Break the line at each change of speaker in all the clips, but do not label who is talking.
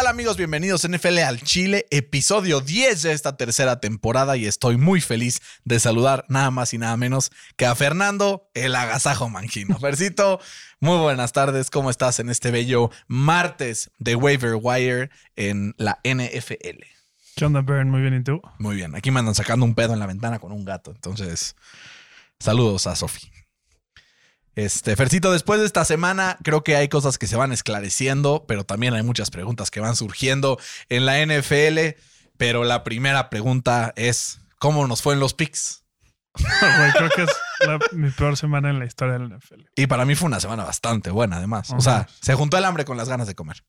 ¿Qué tal amigos? Bienvenidos a NFL al Chile, episodio 10 de esta tercera temporada y estoy muy feliz de saludar nada más y nada menos que a Fernando el Agasajo Mangino. Fercito, muy buenas tardes, ¿cómo estás en este bello martes de Waiver Wire en la NFL?
¿Qué onda, Bern? Muy bien, ¿y tú?
Muy bien, aquí me andan sacando un pedo en la ventana con un gato, entonces saludos a Sofi. Este, Fercito, después de esta semana, creo que hay cosas que se van esclareciendo, pero también hay muchas preguntas que van surgiendo en la NFL. Pero la primera pregunta es: ¿cómo nos fue en los picks?
Creo que es la- mi peor semana en la historia del NFL.
Y para mí fue una semana bastante buena, además. O sea,
Ajá.
se juntó el hambre con las ganas de comer.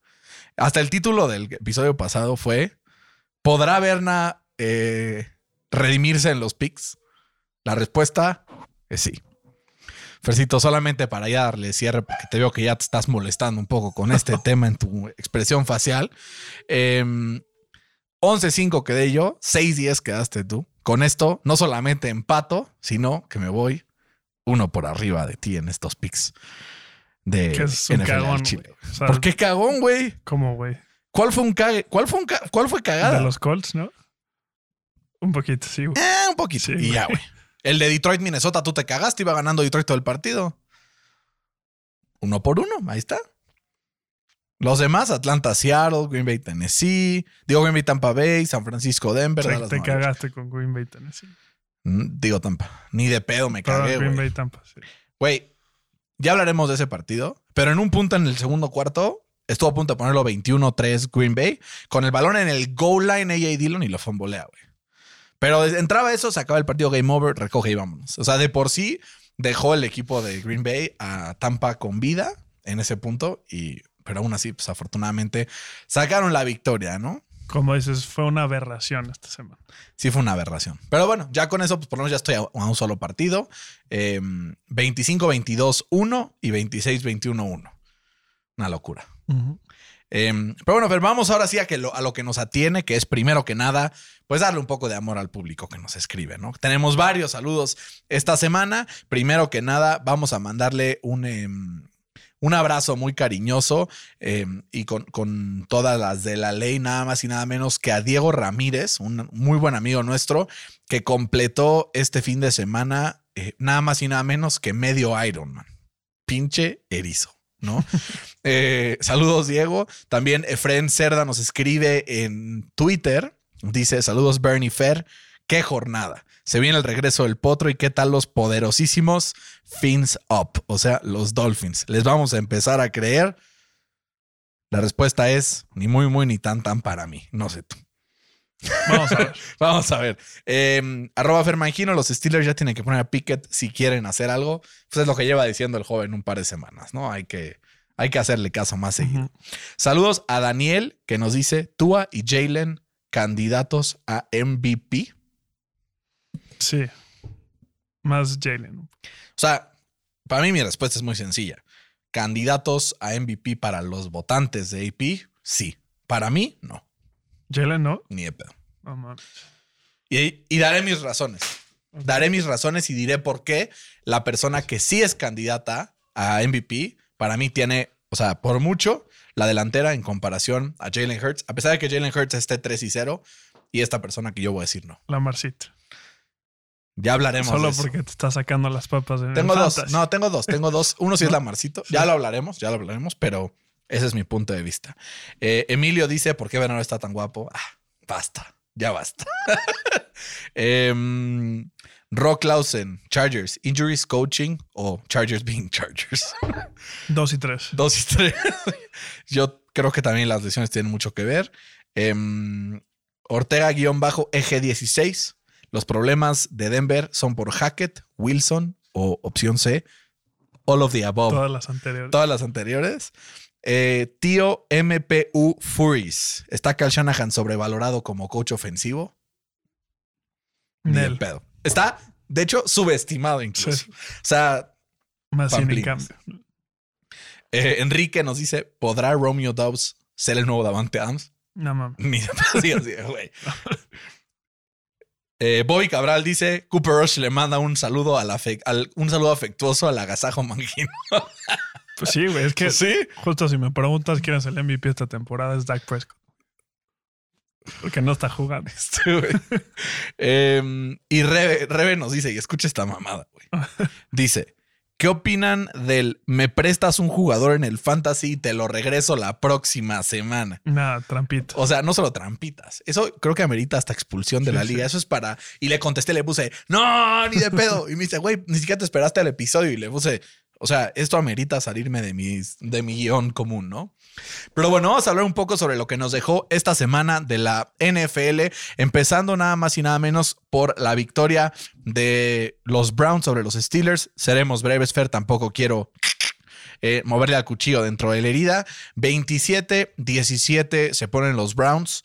Hasta el título del episodio pasado fue: ¿Podrá Berna eh, redimirse en los picks? La respuesta es sí. Fercito, solamente para ya darle cierre, porque te veo que ya te estás molestando un poco con este tema en tu expresión facial. Em, 11-5 quedé yo, 6-10 quedaste tú. Con esto, no solamente empato, sino que me voy uno por arriba de ti en estos picks de
Que es un
NFL
cagón,
Chile.
O sea,
¿Por qué cagón, güey?
¿Cómo, güey?
¿Cuál fue un cague? ¿Cuál fue un ca- ¿Cuál fue cagada?
De los Colts, ¿no? Un poquito, sí, güey.
Eh, un poquito.
Sí,
y ya, güey. El de Detroit, Minnesota, tú te cagaste, iba ganando Detroit todo el partido. Uno por uno, ahí está. Los demás, Atlanta, Seattle, Green Bay, Tennessee, digo Green Bay, Tampa Bay, San Francisco, Denver,
te cagaste con Green Bay, Tennessee.
Mm, Digo Tampa. Ni de pedo me cagué,
Green
güey.
Bay, Tampa, sí.
Güey, ya hablaremos de ese partido, pero en un punto en el segundo cuarto estuvo a punto de ponerlo 21-3 Green Bay con el balón en el goal line AJ Dillon y lo fumbolea, güey. Pero entraba eso, se acaba el partido game over, recoge y vámonos. O sea, de por sí dejó el equipo de Green Bay a Tampa con vida en ese punto y pero aún así, pues afortunadamente sacaron la victoria, ¿no?
Como dices, fue una aberración esta semana.
Sí fue una aberración. Pero bueno, ya con eso, pues por lo menos ya estoy a, a un solo partido. Eh, 25-22-1 y 26-21-1. Una locura. Eh, pero bueno, Fer, vamos ahora sí a, lo, que nos atiene, que es primero que nada, pues darle un poco de amor al público que nos escribe, ¿no? Tenemos varios saludos esta semana. Primero que nada, vamos a mandarle un, em, un abrazo muy cariñoso em, y con, con todas las de la ley, nada más y nada menos que a Diego Ramírez, un muy buen amigo nuestro, que completó este fin de semana eh, nada más y nada menos que medio Ironman. Pinche erizo. ¿No? Eh, saludos, Diego. También Efren Cerda nos escribe en Twitter. Dice: Saludos, Bernie Fer. Qué jornada. Se viene el regreso del potro y qué tal los poderosísimos Fins Up, o sea, los Dolphins. ¿Les vamos a empezar a creer? La respuesta es ni muy, muy, ni tan, tan para mí. No sé tú.
Vamos a ver.
Vamos a ver. Eh, arroba Fermangino, los Steelers ya tienen que poner a Pickett si quieren hacer algo. Pues es lo que lleva diciendo el joven un par de semanas, ¿no? Hay que, hay que hacerle caso más seguido. Saludos a Daniel que nos dice Tua y Jalen candidatos a MVP.
Sí. Más Jalen.
O sea, para mí mi respuesta es muy sencilla. Candidatos a MVP para los votantes de AP, sí. Para mí, no.
Jalen, ¿no?
Ni de pedo.
No mames.
Y, y daré mis razones. Daré mis razones y diré por qué la persona que sí es candidata a MVP, para mí tiene, o sea, por mucho, la delantera en comparación a Jalen Hurts, a pesar de que Jalen Hurts esté 3 y 0, y esta persona que yo voy a decir no.
La Marcita.
Ya hablaremos
Solo
de eso.
porque te está sacando las papas en
Tengo
el
dos, no, tengo dos, tengo dos. Uno sí es
No.
Lamarcito, ya lo hablaremos, ya lo hablaremos, pero ese es mi punto de vista. Eh, Emilio dice, ¿por qué Bernardo está tan guapo? Ah, basta, ya basta. Em, Rock Clausen, Chargers, Injuries Coaching o Chargers being Chargers.
Dos y tres.
Dos y tres. Yo creo que también las lesiones tienen mucho que ver. Em, Ortega-Eje 16. Los problemas de Denver son por Hackett, Wilson o opción C. All of the above.
Todas las anteriores.
Todas las anteriores. Eh, tío MPU Furies. ¿Está Cal Shanahan sobrevalorado como coach ofensivo? Ni pedo. Está De hecho, subestimado incluso.
Sí.
O sea,
Más sin cambio.
eh, Enrique nos dice: ¿Podrá Romeo Dobbs ser el nuevo Davante Adams?
No mames.
Ni así, güey. Eh, Bobby Cabral dice: Cooper Rush le manda un saludo, al afe- al- un saludo afectuoso al agasajo mangino.
Pues sí, güey. Es que
sí.
justo si me preguntas quién es el MVP esta temporada es Dak Prescott. Porque no está jugando.
Este, güey. Em, y Rebe, Rebe nos dice, y escucha esta mamada, güey. Dice, ¿qué opinan del me prestas un jugador en el fantasy y te lo regreso la próxima semana?
Nada, trampito.
O sea, no solo trampitas. Eso creo que amerita hasta expulsión de
Sí,
la
sí.
liga. Eso es para... Y le contesté, le puse, no, ni de pedo. Y me dice, güey, ni siquiera te esperaste al episodio. Y le puse, o sea, esto amerita salirme de, de mi guion común, ¿no? Pero bueno, vamos a hablar un poco sobre lo que nos dejó esta semana de la NFL, empezando nada más y nada menos por la victoria de los Browns sobre los Steelers. Seremos breves, Fer, tampoco quiero eh, moverle al cuchillo dentro de la herida. 27-17 se ponen los Browns.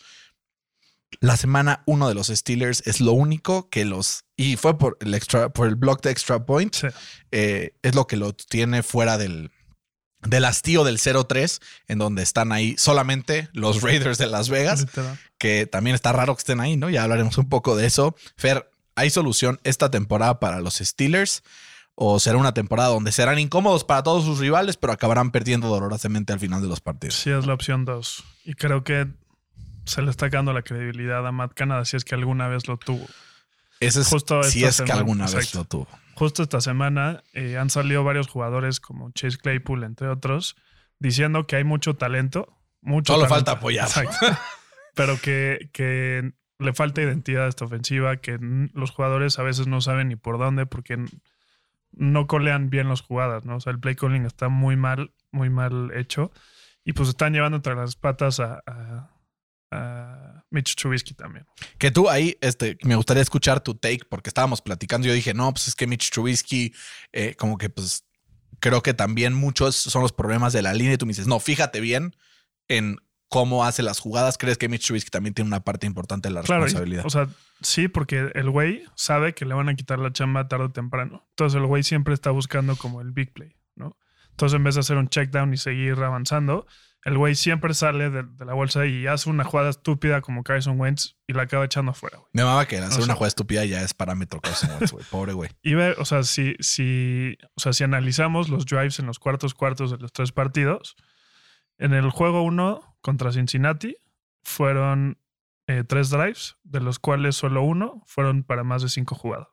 La semana 1 de los Steelers es lo único que los... Y fue por el, extra, por el block de extra point
Sí.
eh, es lo que lo tiene fuera del, del hastío del 0-3, en donde están ahí solamente los Raiders de Las Vegas,
literal.
que también está raro que estén ahí, ¿no? Ya hablaremos un poco de eso. Fer, ¿hay solución esta temporada para los Steelers? ¿O será una temporada donde serán incómodos para todos sus rivales, pero acabarán perdiendo dolorosamente al final de los partidos?
Sí, es la opción 2. Y creo que se le está dando la credibilidad a Matt Canada si es que alguna vez lo tuvo.
Ese es
Justo
si es que alguna vez lo tuvo.
Justo esta semana eh, han salido varios jugadores como Chase Claypool, entre otros, diciendo que hay mucho talento. Mucho
Solo
talento.
falta apoyar.
Exacto. Pero que, que le falta identidad a esta ofensiva, que los jugadores a veces no saben ni por dónde porque no colean bien las jugadas, ¿no? O sea, el play calling está muy mal, muy mal hecho. Y pues están llevando entre las patas a, a- a Mitch Trubisky también.
Que tú ahí, este, me gustaría escuchar tu take, porque estábamos platicando. Yo dije, no, pues es que Mitch Trubisky, eh, como que pues creo que también muchos son los problemas de la línea. Y tú me dices, no, fíjate bien en cómo hace las jugadas. ¿Crees que Mitch Trubisky también tiene una parte importante de la
Claro, y-
responsabilidad?
o sea, sí, porque el güey sabe que le van a quitar la chamba tarde o temprano. Entonces el güey siempre está buscando como el big play, ¿no? Entonces en vez de hacer un check down y seguir avanzando, el güey siempre sale de, de la bolsa y hace una jugada estúpida como Carson Wentz y la acaba echando afuera, güey.
me amaba que hacer
o
una jugada estúpida ya es parámetro Carson Wentz, güey. Pobre güey.
Y ve, o sea, si, si, o sea, si analizamos los drives en los cuartos cuartos de los tres partidos, en el juego 1 contra Cincinnati fueron eh, tres drives, de los cuales solo uno fueron para más de cinco jugadas.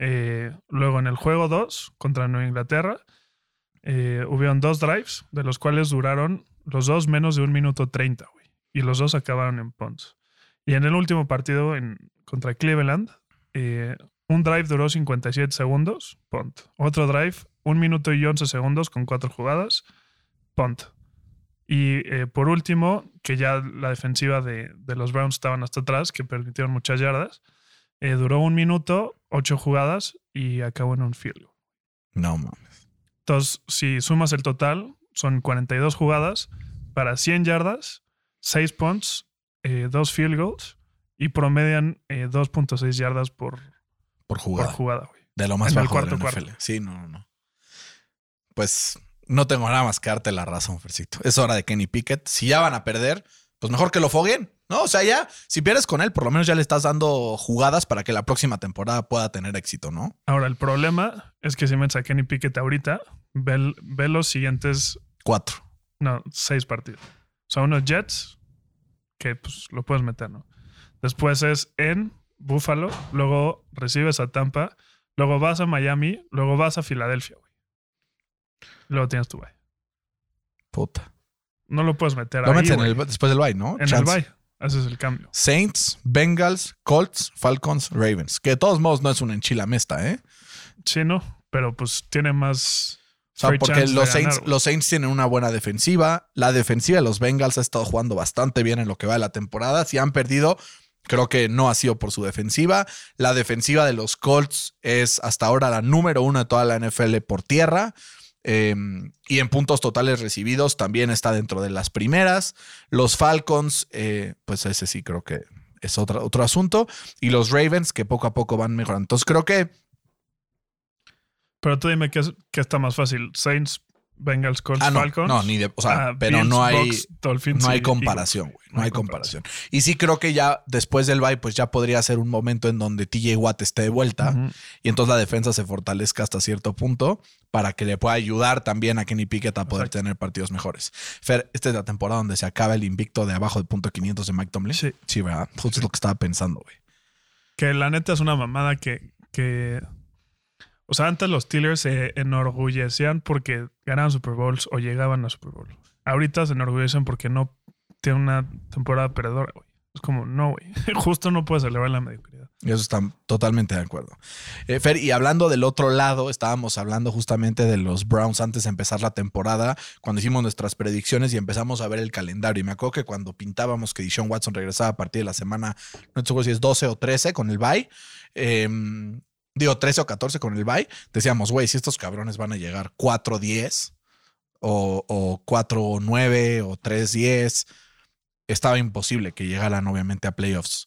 Eh, luego en el juego 2 contra Nueva Inglaterra, eh, hubieron dos drives, de los cuales duraron los dos menos de un minuto 30, güey. Y los dos acabaron en punts. Y en el último partido en, contra Cleveland, eh, un drive duró 57 segundos, punt. Otro drive, un minuto y 11 segundos con cuatro jugadas, punt. Y eh, por último, que ya la defensiva de, los Browns estaban hasta atrás, que permitieron muchas yardas, eh, duró un minuto, ocho jugadas y acabó en un field.
No, mames.
Entonces, si sumas el total, son 42 jugadas para 100 yardas, 6 punts, 2 field goals y promedian eh, 2.6 yardas por,
Por
por
jugada.
güey.
De lo más
En el
bajo de la
cuarto
NFL. Sí, no, no, no. Pues no tengo nada más que darte la razón, Fercito. Es hora de Kenny Pickett. Si ya van a perder, pues mejor que lo foguen. No, o sea, ya, si pierdes con él, por lo menos ya le estás dando jugadas para que la próxima temporada pueda tener éxito, ¿no?
Ahora, el problema es que si metes a Kenny Pickett ahorita, ve, los siguientes,
Cuatro.
no, seis partidos. O sea, unos Jets, que pues lo puedes meter, ¿no? Después es en Buffalo, luego recibes a Tampa, luego vas a Miami, luego vas a Filadelfia, güey. Luego tienes tu bye.
Puta.
No lo puedes meter
Lo
ahí,
metes en
güey.
el, después del bye, ¿no?
En el bye. Ese es el cambio.
Saints, Bengals, Colts, Falcons, Ravens. Que de todos modos no es una enchilamesta, ¿eh?
Sí, no, pero pues tiene más.
O sea, porque los Saints, los Saints tienen una buena defensiva. La defensiva de los Bengals ha estado jugando bastante bien en lo que va de la temporada. Si han perdido, creo que no ha sido por su defensiva. La defensiva de los Colts es hasta ahora la número uno de toda la NFL por tierra. Eh, y en puntos totales recibidos también está dentro de las primeras. Los Falcons, eh, pues ese sí creo que es otro, otro asunto. Y los Ravens que poco a poco van mejorando. Entonces creo que
Pero tú dime qué, qué está más fácil. Saints, Bengals, Colts,
Ah, no,
Falcons.
no, ni de, o sea,
Ah,
pero
Bills,
no hay,
Dolphins
no hay comparación, güey. No hay comparación. Y sí creo que ya después del bye, pues ya podría ser un momento en donde TJ Watt esté de vuelta y entonces la defensa se fortalezca hasta cierto punto para que le pueda ayudar también a Kenny Pickett a poder
Exacto.
tener partidos mejores. Fer, esta es la temporada donde se acaba el invicto de abajo del punto 500 de Mike Tomlin.
Sí.
Sí, ¿verdad? Justo es lo que estaba pensando, güey.
Que la neta es una mamada que, que. O sea, antes los Steelers se enorgullecían porque ganaban Super Bowls o llegaban a Super Bowl. Ahorita se enorgullecen porque no tienen una temporada perdedora, güey. Es como, no, güey. Justo no puedes celebrar la mediocridad.
Y Eso está totalmente de acuerdo. Eh, Fer, y hablando del otro lado, estábamos hablando justamente de los Browns antes de empezar la temporada, cuando hicimos nuestras predicciones y empezamos a ver el calendario. Y me acuerdo que cuando pintábamos que Deshaun Watson regresaba a partir de la semana, no seguro si es 12 o 13 con el bye, eh, digo 13 o 14 con el bye, decíamos, güey, si estos cabrones van a llegar 4-10 o, o 4-9 o 3-10, estaba imposible que llegaran obviamente a playoffs.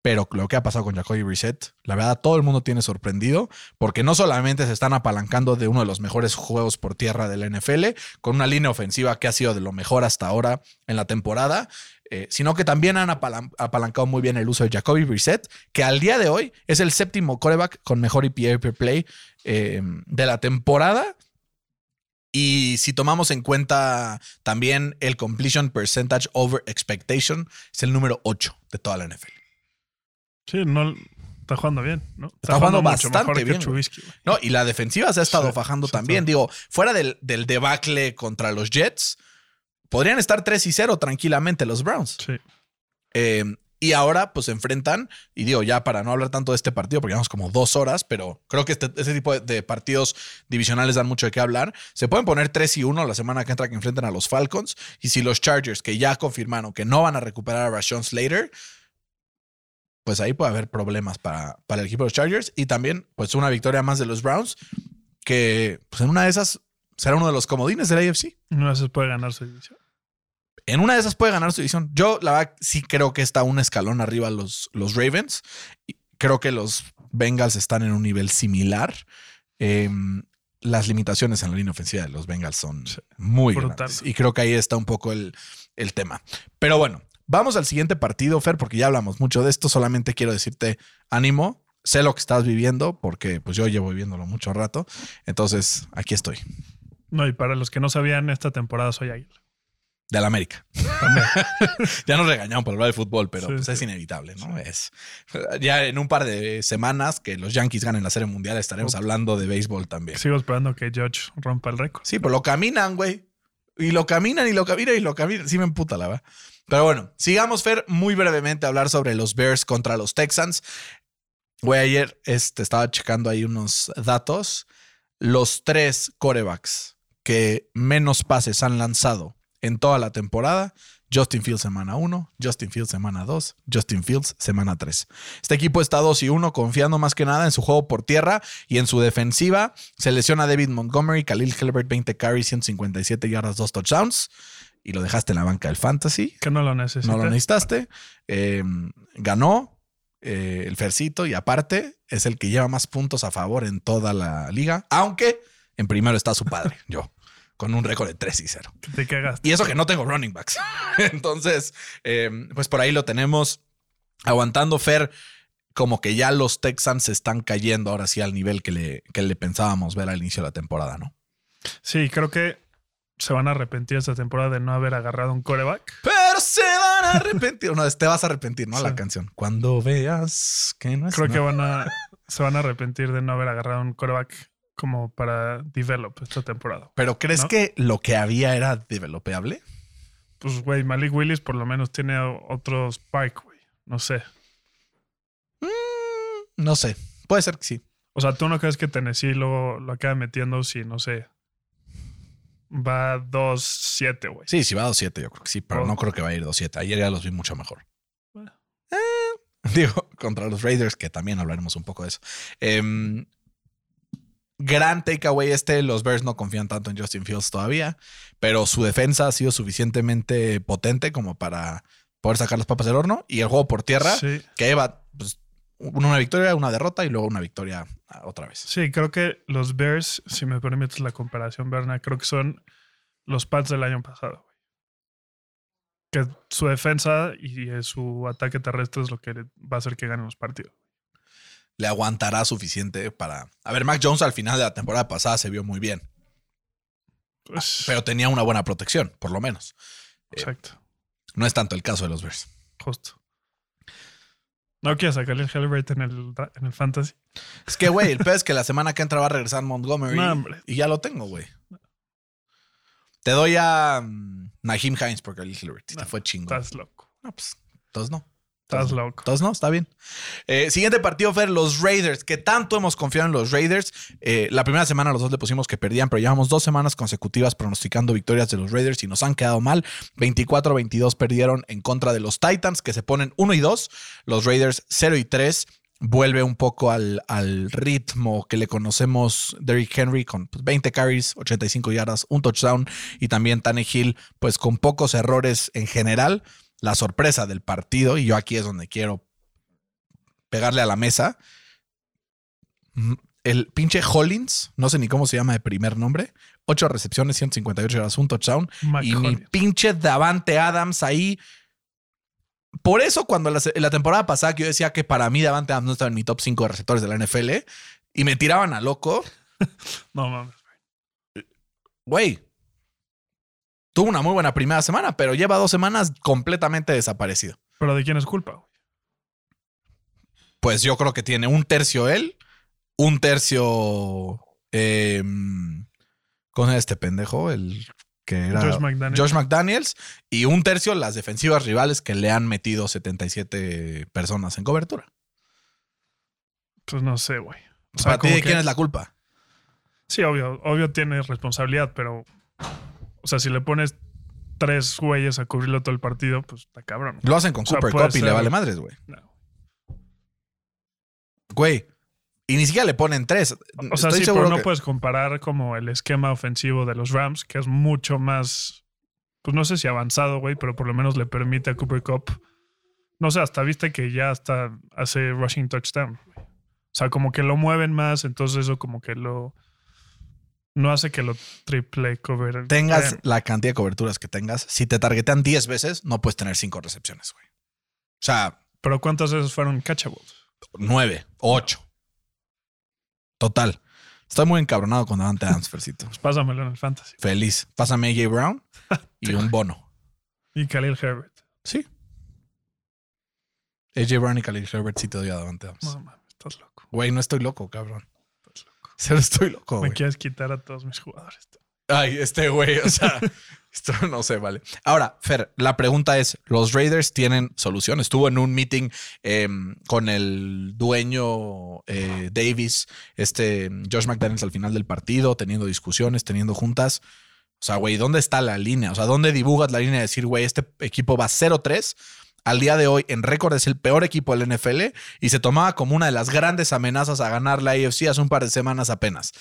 Pero lo que ha pasado con Jacoby Reset, la verdad, todo el mundo tiene sorprendido, porque no solamente se están apalancando de uno de los mejores juegos por tierra de la NFL, con una línea ofensiva que ha sido de lo mejor hasta ahora en la temporada, eh, sino que también han apalan- apalancado muy bien el uso de Jacoby Reset, que al día de hoy es el séptimo coreback con mejor EPA per play eh, de la temporada. Y si tomamos en cuenta también el completion percentage over expectation, es el número 8 de toda la NFL.
Sí, no. Está jugando bien, ¿no?
Está jugando
mucho
bastante
mejor
bien. No, y la defensiva se ha estado
Sí,
fajando
sí,
también. Digo, fuera del, del debacle contra los Jets, podrían estar 3 y 0 tranquilamente los Browns.
Sí.
Eh, y ahora, pues se enfrentan, y digo, ya para no hablar tanto de este partido, porque llevamos como dos horas, pero creo que este, ese tipo de, de partidos divisionales dan mucho de qué hablar. Se pueden poner 3 y 1 la semana que entra que enfrenten a los Falcons. Y si los Chargers, que ya confirmaron que no van a recuperar a Rashawn Slater, pues ahí puede haber problemas para, para el equipo de los Chargers. Y también, pues una victoria más de los Browns, que pues en una de esas será uno de los comodines de la AFC.
No se puede ganar su división.
En una de esas puede ganar su división. Yo, la verdad, sí creo que está un escalón arriba los, los Ravens. Y Creo que los Bengals están en un nivel similar. Eh, las limitaciones en la línea ofensiva de los Bengals son
Sí.
muy
Brutal.
grandes. Y creo que ahí está un poco el, el tema. Pero bueno, vamos al siguiente partido, Fer, porque ya hablamos mucho de esto. Solamente quiero decirte ánimo. Sé lo que estás viviendo, porque pues yo llevo viviéndolo mucho rato. Entonces, aquí estoy.
No, y para los que no sabían, esta temporada soy águila.
Del América. ya nos regañaron por hablar de fútbol, pero
Sí,
pues es
sí.
inevitable, ¿no? Es ya en un par de semanas que los Yankees ganen la Serie Mundial estaremos hablando de béisbol también.
Sigo esperando que George rompa el récord.
Sí, pero lo caminan, güey. Y lo caminan y lo caminan y lo caminan. Sí me emputa la verdad. Pero bueno, sigamos, Fer, muy brevemente a hablar sobre los Bears contra los Texans. Güey, ayer este, estaba checando ahí unos datos. Los tres corebacks que menos pases han lanzado en toda la temporada. Justin Fields semana 1, Justin Fields semana 2, Justin Fields semana 3. Este equipo está 2 y 1, confiando más que nada en su juego por tierra y en su defensiva. Se lesiona David Montgomery, Khalil Hilbert, 20 carries, 157 yardas, 2 touchdowns. Y lo dejaste en la banca del fantasy.
Que no lo necesita.
No lo necesitaste. Eh, ganó eh, el Fercito y aparte es el que lleva más puntos a favor en toda la liga. Aunque en primero está su padre, yo, con un récord de 3 y 0.
Que te cagas.
Y eso que no tengo running backs. Entonces, eh, pues por ahí lo tenemos aguantando Fer. Como que ya los Texans se están cayendo ahora sí al nivel que le, que le pensábamos ver al inicio de la temporada, ¿no?
Sí, creo que se van a arrepentir esta temporada de no haber agarrado un coreback.
Pero se van a arrepentir. No, te vas a arrepentir, ¿no? La canción. Cuando veas que no es.
Creo que van a, se van a arrepentir de no haber agarrado un coreback como para develop esta temporada.
Pero ¿crees
¿no?
que lo que había era developeable?
Pues, güey, Malik Willis por lo menos tiene otro Spark, güey. No sé.
Mm, no sé. Puede ser que sí.
O sea, ¿tú no crees que Tennessee lo, lo acaba metiendo si, no sé, va 2-7, güey?
Sí, sí va a 2-7, yo creo que sí, pero
Oh.
no creo que va a ir 2-7. Ayer ya los vi mucho mejor.
Bueno.
Eh, digo, contra los Raiders, que también hablaremos un poco de eso. Em, gran takeaway este, los Bears no confían tanto en Justin Fields todavía, pero su defensa ha sido suficientemente potente como para poder sacar las papas del horno. Y el juego por tierra,
Sí.
que lleva pues, una victoria, una derrota y luego una victoria ah, otra vez.
Sí, creo que los Bears, si me permites la comparación, Berna, creo que son los Pats del año pasado. güey. Que su defensa y su ataque terrestre es lo que va a hacer que ganen los partidos.
Le aguantará suficiente para. A ver, Mac Jones al final de la temporada pasada se vio muy bien,
Pues,
pero tenía una buena protección, por lo menos.
exacto,
No es tanto el caso de los Bears.
justo. No quiero sacarle el Hellbait en el, en el Fantasy.
Es que, güey, el peor es que la semana que entra va a regresar Montgomery.
No, hombre.
y ya lo tengo, güey. Te doy a mm, Naheem Hines porque el Hillary te fue chingón.
Estás loco.
No, pues, todos no.
Estás loco.
Todos no, está bien. Eh, siguiente partido, Fer, los Raiders, que tanto hemos confiado en los Raiders. Eh, la primera semana los dos le pusimos que perdían, pero llevamos dos semanas consecutivas pronosticando victorias de los Raiders y nos han quedado mal. 24-22 perdieron en contra de los Titans, que se ponen 1 y 2. Los Raiders 0 y 3. Vuelve un poco al, al ritmo que le conocemos Derrick Henry con pues, 20 carries, 85 yardas, un touchdown y también Tannehill pues con pocos errores en general. La sorpresa del partido, y yo aquí es donde quiero pegarle a la mesa. Mm, El pinche Hollins, no sé ni cómo se llama de primer nombre, 8 recepciones, 158 yardas, un touchdown.
Mike
y mi
Hollins.
pinche Davante Adams ahí. Por eso, cuando la, la temporada pasada que yo decía que para mí Davante Adams no estaba en mi top 5 de receptores de la NFL y me tiraban a loco,
No mames.
güey. Tuvo una muy buena primera semana, pero lleva dos semanas completamente desaparecido.
Pero ¿de quién es culpa?
Pues yo creo que tiene un tercio él, un tercio. Eh, ¿Cómo es este pendejo? El que era.
Josh McDaniels.
Josh McDaniels. Y un tercio las defensivas rivales que le han metido 77 personas en cobertura.
Pues no sé, güey. O sea,
¿Para ti de quién es la culpa?
Sí, obvio, obvio tiene responsabilidad, pero. O sea, si le pones tres güeyes a cubrirlo todo el partido, pues está cabrón.
Lo hacen con
O sea,
Cooper Cup y le vale madres, güey.
No.
Güey. Y ni siquiera le ponen tres.
O sea,
Estoy
sí, pero no
que-
puedes comparar como el esquema ofensivo de los Rams, que es mucho más. Pues no sé si avanzado, güey, pero por lo menos le permite a Cooper Cup. No sé, hasta viste que ya hasta hace rushing touchdown. O sea, como que lo mueven más, entonces eso como que lo. No hace que lo triple cover.
tengas la cantidad de coberturas que tengas, si te targetean 10 veces, no puedes tener 5 recepciones, güey. O sea,
Pero ¿cuántas veces fueron catchables?
9, 8. Total. Estoy muy encabronado con Davante Adams, Fercito.
Pues pásamelo en el fantasy.
Feliz. Pásame a AJ Brown y un bono.
Y Khalil Herbert.
Sí. AJ Brown y Khalil Herbert sí te doy a Davante Adams.
No mames, estás loco.
Güey, no estoy loco, cabrón. Cero estoy loco,
Me
güey.
quieres quitar a todos mis jugadores.
Ay, este güey, o sea, esto no sé, vale. Ahora, Fer, la pregunta es: ¿los Raiders tienen solución? Estuvo en un meeting eh, con el dueño eh, Davis, este Josh McDaniels al final del partido, teniendo discusiones, teniendo juntas. O sea, güey, ¿dónde está la línea? O sea, ¿dónde dibujas la línea de decir, güey, este equipo va 0-3? Al día de hoy, en récord, es el peor equipo del NFL y se tomaba como una de las grandes amenazas a ganar la AFC hace un par de semanas apenas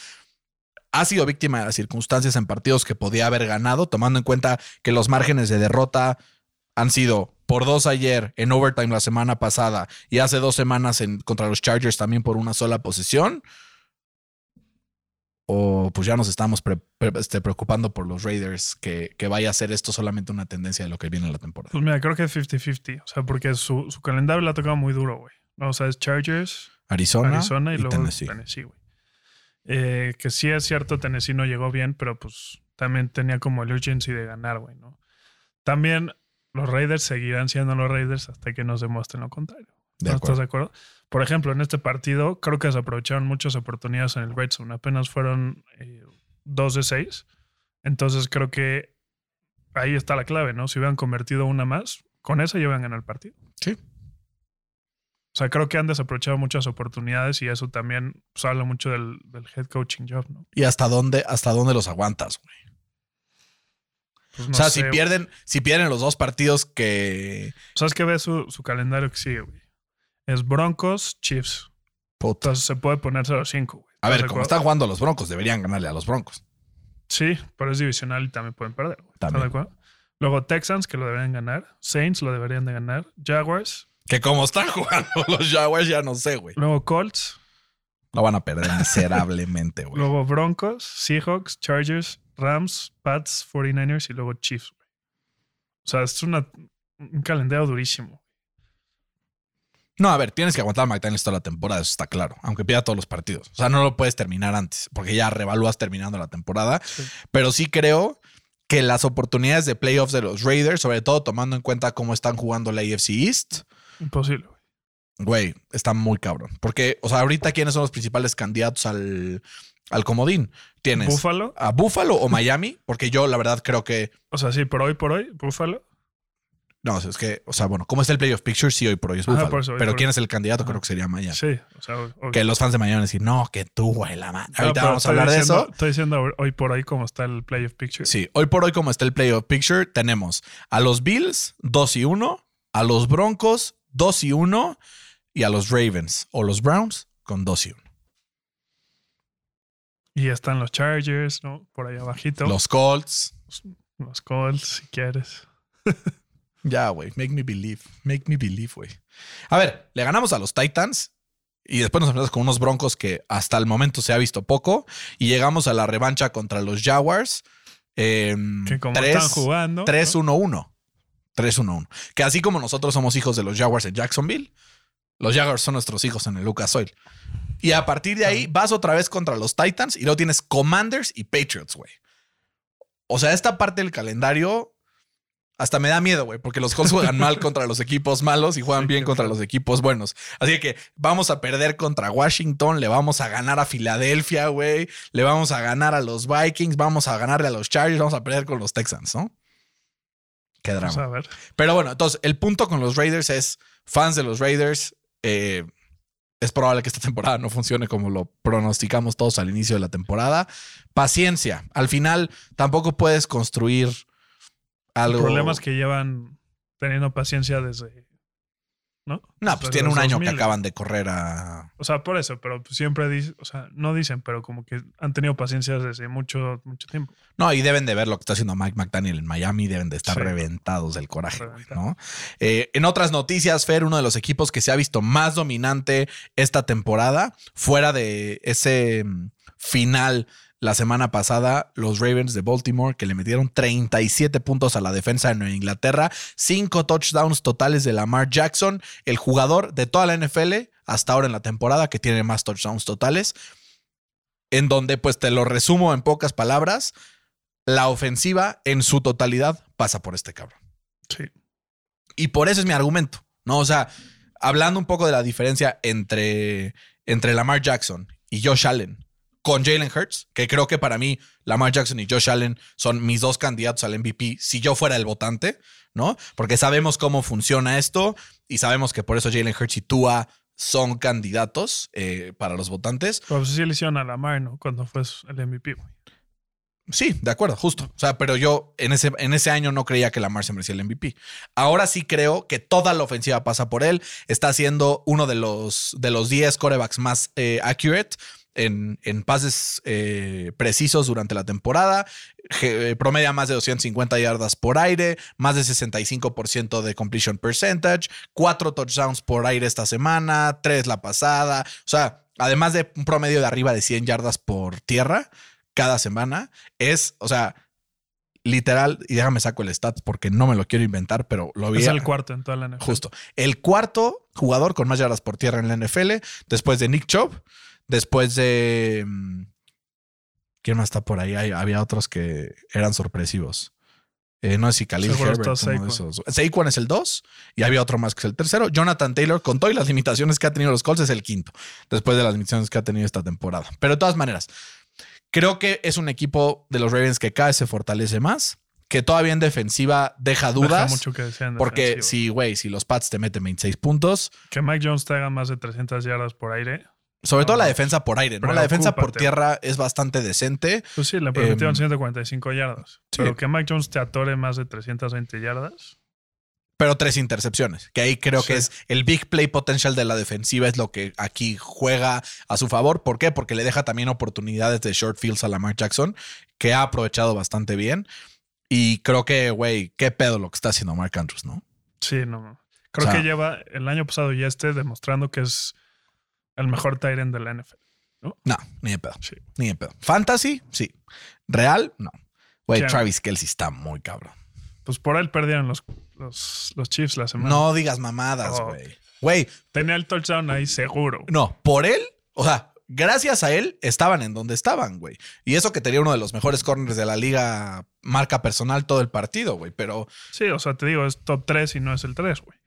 ha sido víctima de las circunstancias en partidos que podía haber ganado, tomando en cuenta que los márgenes de derrota han sido por dos ayer en overtime la semana pasada y hace dos semanas en, contra los Chargers también por una sola posición. O pues ya nos estamos pre- pre- este, preocupando por los Raiders que, que vaya a ser esto solamente una tendencia de lo que viene en la temporada.
Pues mira, creo que es 50-50. O sea, porque su, su calendario le ha tocado muy duro, güey. O sea, es Chargers,
Arizona,
Arizona y,
y,
luego
Tennessee.
Tennessee, güey. Eh, que sí es cierto, Tennessee no llegó bien, pero pues también tenía como el urgency de ganar, güey, ¿no? También los Raiders seguirán siendo los Raiders hasta que nos demuestren lo contrario.
De
¿No
acuerdo.
estás de acuerdo? Por ejemplo, en este partido creo que se aprovecharon muchas oportunidades en el red zone. Apenas fueron eh, dos de seis. Entonces creo que ahí está la clave, ¿no? Si hubieran convertido una más, con esa ya hubieran ganado el partido.
Sí.
O sea, creo que han desaprovechado muchas oportunidades y eso también pues, habla mucho del, del head coaching job, ¿no?
¿Y hasta dónde, hasta dónde los aguantas, güey?
Pues, no
o sea,
sé,
si pierden, si pierden los dos partidos que.
¿Sabes qué ve su, su calendario que sigue, güey? Es Broncos, Chiefs.
puta.
Entonces se puede poner 0-5, güey.
A ver,
¿Estás
como están jugando los Broncos, deberían ganarle a los Broncos.
Sí, pero es divisional y también pueden perder. güey. ¿Estás
También.
de acuerdo? Luego Texans, que lo deberían ganar. Saints lo deberían de ganar. Jaguars.
Que como están jugando los Jaguars, ya no sé, güey.
Luego Colts.
Lo van a perder miserablemente, güey.
Luego Broncos, Seahawks, Chargers, Rams, Pats, 49ers y luego Chiefs. güey. O sea, es una, un calendario durísimo.
No, a ver, tienes que aguantar a McDaniels toda la temporada, eso está claro. Aunque pierda todos los partidos. O sea, no lo puedes terminar antes, porque ya revalúas terminando la temporada.
Sí.
Pero sí creo que las oportunidades de playoffs de los Raiders, sobre todo tomando en cuenta cómo están jugando la AFC East,
Imposible. güey.
güey, está muy cabrón. Porque, o sea, ahorita, ¿quiénes son los principales candidatos al, al comodín? Tienes
Buffalo.
a Buffalo o Miami, porque yo, la verdad, creo que.
O sea, sí, por hoy, por hoy, Buffalo.
No, es que, o sea, bueno, ¿cómo está el playoff picture? Sí, hoy por hoy es
Ajá,
Buffalo.
por eso, hoy
pero ¿quién
hoy.
es el candidato?
Ajá.
Creo que sería Miami.
Sí, o sea, obvio.
Que los fans de Miami van a decir, no, que tú, güey, la madre.
No,
Ahorita vamos a hablar de eso.
Estoy diciendo hoy por hoy cómo está el playoff picture.
Sí, hoy por hoy, como está el playoff picture, tenemos a los Bills 2 y 1, a los Broncos 2 y 1 y a los Ravens o los Browns con 2 y 1.
Y están los Chargers, ¿no? Por ahí abajito. Los,
Los Colts.
Colts, si quieres.
Ya, güey, make me believe, make me believe, güey. A ver, le ganamos a los Titans y después nos enfrentamos con unos Broncos que hasta el momento se ha visto poco y llegamos a la revancha contra los Jaguars. em,
Que como
tres-
están jugando.
3-1-1. 3-1-1. Que así como nosotros somos hijos de los Jaguars en Jacksonville, los Jaguars son nuestros hijos en el Lucas Oil. Y a partir de ahí vas otra vez contra los Titans y luego tienes Commanders y Patriots, güey. O sea, esta parte del calendario hasta me da miedo, güey, porque los Colts juegan mal contra los equipos malos y juegan bien contra los equipos buenos. Así que vamos a perder contra Washington, le vamos a ganar a Filadelfia, güey, le vamos a ganar a los Vikings, vamos a ganarle a los Chargers, vamos a perder con los Texans, ¿no? Qué drama.
Vamos a ver.
Pero bueno, entonces el punto con los Raiders es, fans de los Raiders, eh, es probable que esta temporada no funcione como lo pronosticamos todos al inicio de la temporada. Paciencia. Al final tampoco puedes construir algo.
El problema es que llevan teniendo paciencia desde. ¿No?
No, pues tiene un año
2000.
que acaban de correr a...
O sea, por eso, pero pues siempre dicen, o sea, no dicen, pero como que han tenido paciencia desde mucho, mucho tiempo.
No, y deben de ver lo que está haciendo Mike McDaniel en Miami, deben de estar
Sí.
reventados del coraje. ¿no? Eh, en otras noticias, Fer, uno de los equipos que se ha visto más dominante esta temporada, fuera de ese mm, final la semana pasada, los Ravens de Baltimore, que le metieron 37 puntos a la defensa de Nueva Inglaterra, cinco touchdowns totales de Lamar Jackson, el jugador de toda la NFL hasta ahora en la temporada que tiene más touchdowns totales, en donde pues te lo resumo en pocas palabras, la ofensiva en su totalidad pasa por este cabrón.
Sí.
Y por eso es mi argumento, ¿no? O sea, hablando un poco de la diferencia entre, entre Lamar Jackson y Josh Allen con Jalen Hurts, que creo que para mí Lamar Jackson y Josh Allen son mis dos candidatos al MVP si yo fuera el votante, ¿no? Porque sabemos cómo funciona esto y sabemos que por eso Jalen Hurts y Tua son candidatos eh, para los votantes.
Pero pues sí a Lamar, ¿no? Cuando fue el MVP, güey.
Sí, de acuerdo, justo. O sea, pero yo en ese, en ese año no creía que Lamar se merecía el MVP. Ahora sí creo que toda la ofensiva pasa por él. Está siendo uno de los, de los 10 corebacks más eh, accurate en, en pases eh, precisos durante la temporada. Eh, promedia más de 250 yardas por aire, más de 65% de completion percentage, cuatro touchdowns por aire esta semana, tres la pasada. O sea, además de un promedio de arriba de 100 yardas por tierra cada semana, es, o sea, literal, y déjame saco el stats porque no me lo quiero inventar, pero lo vi.
Es el cuarto en toda la NFL.
Justo. El cuarto jugador con más yardas por tierra en la NFL, después de Nick Chubb, después de. mm, ¿Quién más está por ahí? Hay- había otros que eran sorpresivos. Eh, no sé si Khalil Herbert, uno de
Saquon.
esos. Saquon es el 2 y había otro más que es el tercero. Jonathan Taylor, con todas las limitaciones que ha tenido los Colts, es el quinto, después de las limitaciones que ha tenido esta temporada. Pero de todas maneras, creo que es un equipo de los Ravens que cada vez se fortalece más, que todavía en defensiva deja
Deja
dudas.
mucho que desear en
Porque si, güey, si los Pats te meten 26 puntos,
Que Mike Jones te haga más de 300 yardas por aire.
Sobre todo la defensa por aire, ¿no? La defensa por tierra es bastante decente.
Pues sí, le permitieron
Em,
145 yardas.
sí.
Pero que Mike Jones te atore más de 320 yardas.
pero tres intercepciones, que ahí creo que es el big play potential de la defensiva, es lo que aquí juega a su favor. ¿Por qué? Porque le deja también oportunidades de short fields a Lamar Jackson, que ha aprovechado bastante bien. Y creo que, güey, qué pedo lo que está haciendo Mark Andrews, ¿no?
Sí, no. Creo
O sea-
que lleva el año pasado y este demostrando que es el mejor Tyrant de la NFL.
¿no? ni de pedo.
Sí.
Ni de pedo. Fantasy, sí. Real, no. Güey. Travis Kelsey está muy cabrón.
Pues por él perdieron los, los, los Chiefs la semana.
No digas mamadas,
oh.
güey. Güey.
Tenía el touchdown ahí seguro.
No, por él, o sea, gracias a él estaban en donde estaban, güey. Y eso que tenía uno de los mejores corners de la liga marca personal todo el partido, güey. Pero.
Sí, o sea, te digo, es top 3 y no es el 3, güey.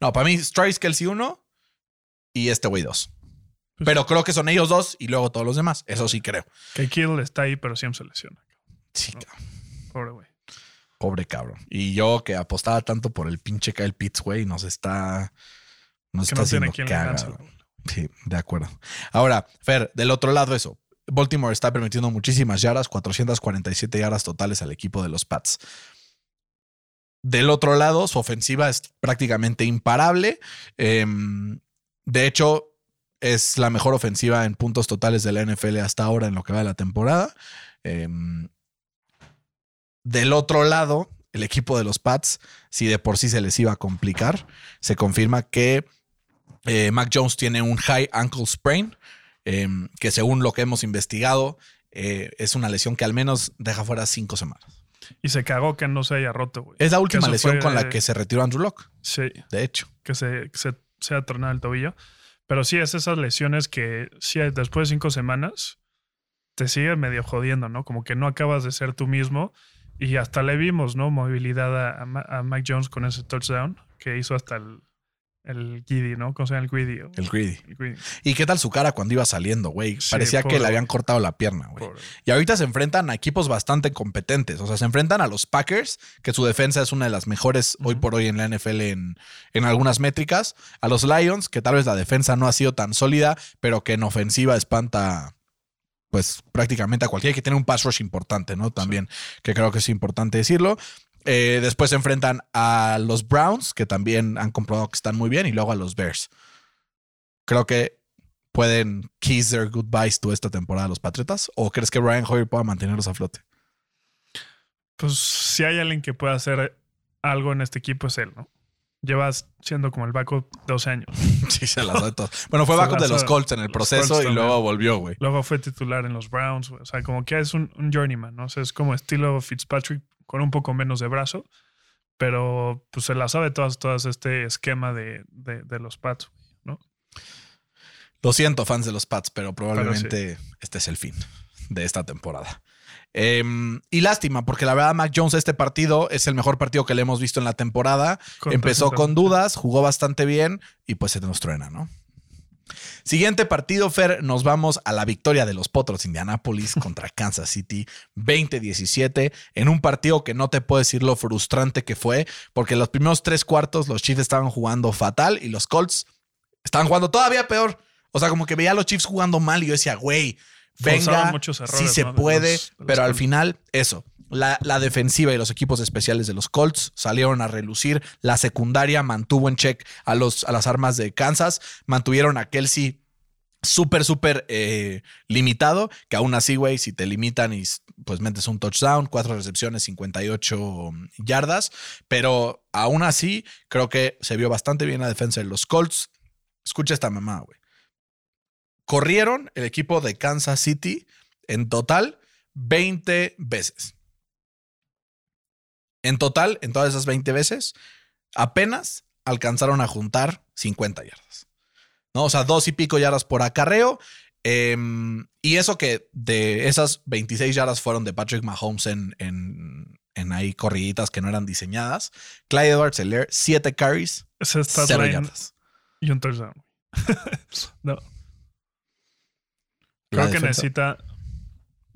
No, para mí, Travis Kelsey 1 y este güey
2.
Pero creo que son ellos dos y luego todos los demás. Eso sí creo.
Que Kill está ahí, pero siempre se lesiona.
Sí, cabrón.
Pobre güey.
pobre cabrón. Y yo que apostaba tanto por el pinche Kyle Pitts, güey, nos está. Nos
Que
está
no tiene
haciendo
quien
caga, güey. Sí, de acuerdo. Ahora, Fer, del otro lado eso. Baltimore está permitiendo muchísimas yardas, 447 yardas totales al equipo de los Pats. Del otro lado, su ofensiva es prácticamente imparable. Em, de hecho, es la mejor ofensiva en puntos totales de la NFL hasta ahora en lo que va de la temporada. Em, del otro lado, el equipo de los Pats, si de por sí se les iba a complicar, se confirma que eh, Mac Jones tiene un high ankle sprain, eh, que según lo que hemos investigado, eh, es una lesión que al menos deja fuera cinco semanas.
Y se cagó que no se haya roto, güey.
Es la última lesión
fue-
con la que se retiró Andrew Locke,
Sí,
de hecho.
que se, que se, se ha tornado el tobillo. Pero sí es esas lesiones que sí, después de cinco semanas te sigue medio jodiendo, ¿no? Como que no acabas de ser tú mismo. Y hasta le vimos, ¿no? Movilidad a, a a Mac Jones con ese touchdown que hizo hasta el, el Giddy, ¿no? ¿Cómo se llama el?
El greedy.
El Greedy.
¿Y qué tal su cara cuando iba saliendo, güey?
Sí,
Parecía que le habían cortado la pierna, güey. Y ahorita se enfrentan a equipos bastante competentes. O sea, se enfrentan a los Packers, que su defensa es una de las mejores hoy por hoy en la NFL en, en algunas métricas. A los Lions, que tal vez la defensa no ha sido tan sólida, pero que en ofensiva espanta, pues prácticamente a cualquiera que tiene un pass rush importante, ¿no? También, que creo que es importante decirlo. Eh, después se enfrentan a los Browns, que también han comprobado que están muy bien, y luego a los Bears. Creo que pueden kiss their goodbyes to esta temporada los Patriotas? ¿O crees que Brian Hoyer pueda mantenerlos a flote?
Pues si hay alguien que pueda hacer algo en este equipo es él, ¿no? Llevas siendo como el backup 12 años.
Sí, se las doy todas. Bueno, fue backup de los. Colts en el proceso y luego volvió, güey.
Luego fue titular en los Browns. güey. O sea, como que es un, un journeyman, ¿no? O sea, es como estilo Fitzpatrick con un poco menos de brazo. Pero pues se la sabe todas, todas este esquema de, de, de los Pats. ¿no?
Lo siento, fans de los Pats, pero probablemente este es el fin de esta temporada. Em, y lástima, porque la verdad, Mac Jones, este partido es el mejor partido que le hemos visto en la temporada. Empezó con dudas, jugó bastante bien y pues se nos truena, ¿no? Siguiente partido, Fer, nos vamos a la victoria de los Potros Indianápolis contra Kansas City 20-17 en un partido que no te puedo decir lo frustrante que fue, porque los primeros tres cuartos los Chiefs estaban jugando fatal y los Colts estaban jugando todavía peor. O sea, como que veía a los Chiefs jugando mal y yo decía, güey, venga, si se puede,
los- de los
pero al final, eso. La, defensiva y los equipos especiales de los Colts salieron a relucir. La secundaria mantuvo en check a, los, a las armas de Kansas. Mantuvieron a Kelsey súper, súper eh, limitado. Que aún así, güey, si te limitan y pues metes un touchdown, cuatro recepciones, 58 yardas. Pero aún así, creo que se vio bastante bien la defensa de los Colts. Escucha esta mamá, güey. Corrieron el equipo de Kansas City en total 20 veces. En total, en todas esas 20 veces, apenas alcanzaron a juntar 50 yardas. ¿No? O sea, dos y pico yardas por acarreo. Em, y eso que de esas 26 yardas fueron de Patrick Mahomes en, en, en ahí corriditas que no eran diseñadas. Clyde Edwards Helaire, 7 carries,
Ese stat
0
line
yardas.
y un touchdown. no, creo que necesita.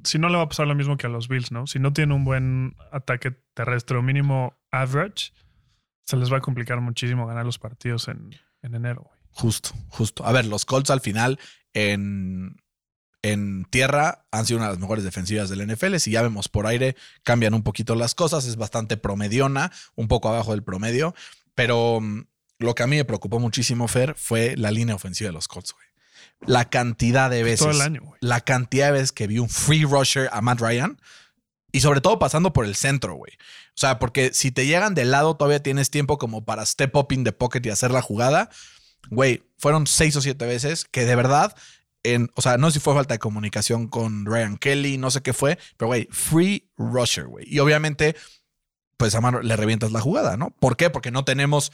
Si no le va a pasar lo mismo que a los Bills, ¿no? Si no tiene un buen ataque terrestre o mínimo average, se les va a complicar muchísimo ganar los partidos en, en enero, güey.
Justo, justo. A ver, los Colts al final en, en tierra han sido una de las mejores defensivas del NFL. Si ya vemos por aire, cambian un poquito las cosas. Es bastante promediona, un poco abajo del promedio. Pero mm, lo que a mí me preocupó muchísimo, Fer, fue la línea ofensiva de los Colts, güey. La cantidad de veces.
Todo el año, güey.
La cantidad de veces que vi un free rusher a Matt Ryan. Y sobre todo pasando por el centro, güey. O sea, porque si te llegan del lado, todavía tienes tiempo como para step up in the pocket y hacer la jugada. Güey, fueron seis o siete veces que de verdad, en, o sea, no sé si fue falta de comunicación con Ryan Kelly, no sé qué fue, pero güey, free rusher, güey. Y obviamente, pues a mano le revientas la jugada, ¿no? ¿Por qué? Porque no tenemos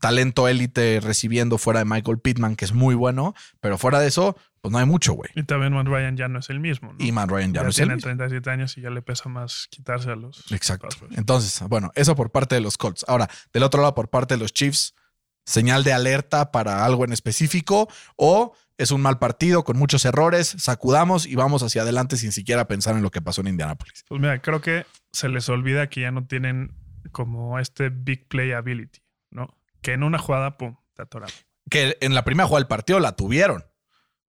talento élite recibiendo fuera de Michael Pittman, que es muy bueno, pero fuera de eso, pues no hay mucho, güey.
Y también Matt Ryan ya no es el mismo. ¿no?
Y Matt Ryan ya,
ya
no es el
tiene
mismo.
37 años y ya le pesa más quitarse a los.
Exacto. Entonces, bueno, eso por parte de los Colts. Ahora, del otro lado, por parte de los Chiefs, señal de alerta para algo en específico o es un mal partido con muchos errores, sacudamos y vamos hacia adelante sin siquiera pensar en lo que pasó en Indianapolis.
Pues mira, creo que se les olvida que ya no tienen como este big play ability, ¿no? Que en una jugada, pum, te atoran.
Que en la primera jugada del partido la tuvieron.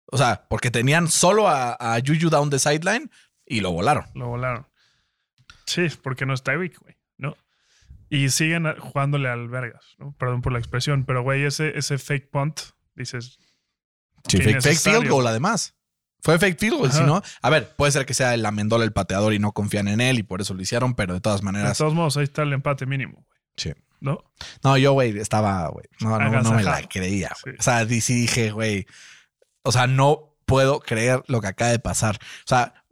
O sea, porque tenían solo a, a Juju down the sideline y lo volaron.
Lo volaron. Sí, porque no es Tyreek, güey, ¿no? Y siguen jugándole al Vergas, ¿no? Perdón por la expresión, pero güey, ese, ese fake punt, dices,
Sí, fake, fake field goal además. Fue fake field goal, si no. A ver, puede ser que sea el Amendola el pateador y no confían en él y por eso lo hicieron, pero de todas
de
maneras.
todos modos, ahí está el empate mínimo, güey,
Sí.
¿No?
No, yo, güey, estaba, güey. No, no, no me la creía.
Sí.
O sea, sí dije, güey. O sea, no puedo creer lo que acaba de pasar. O sea,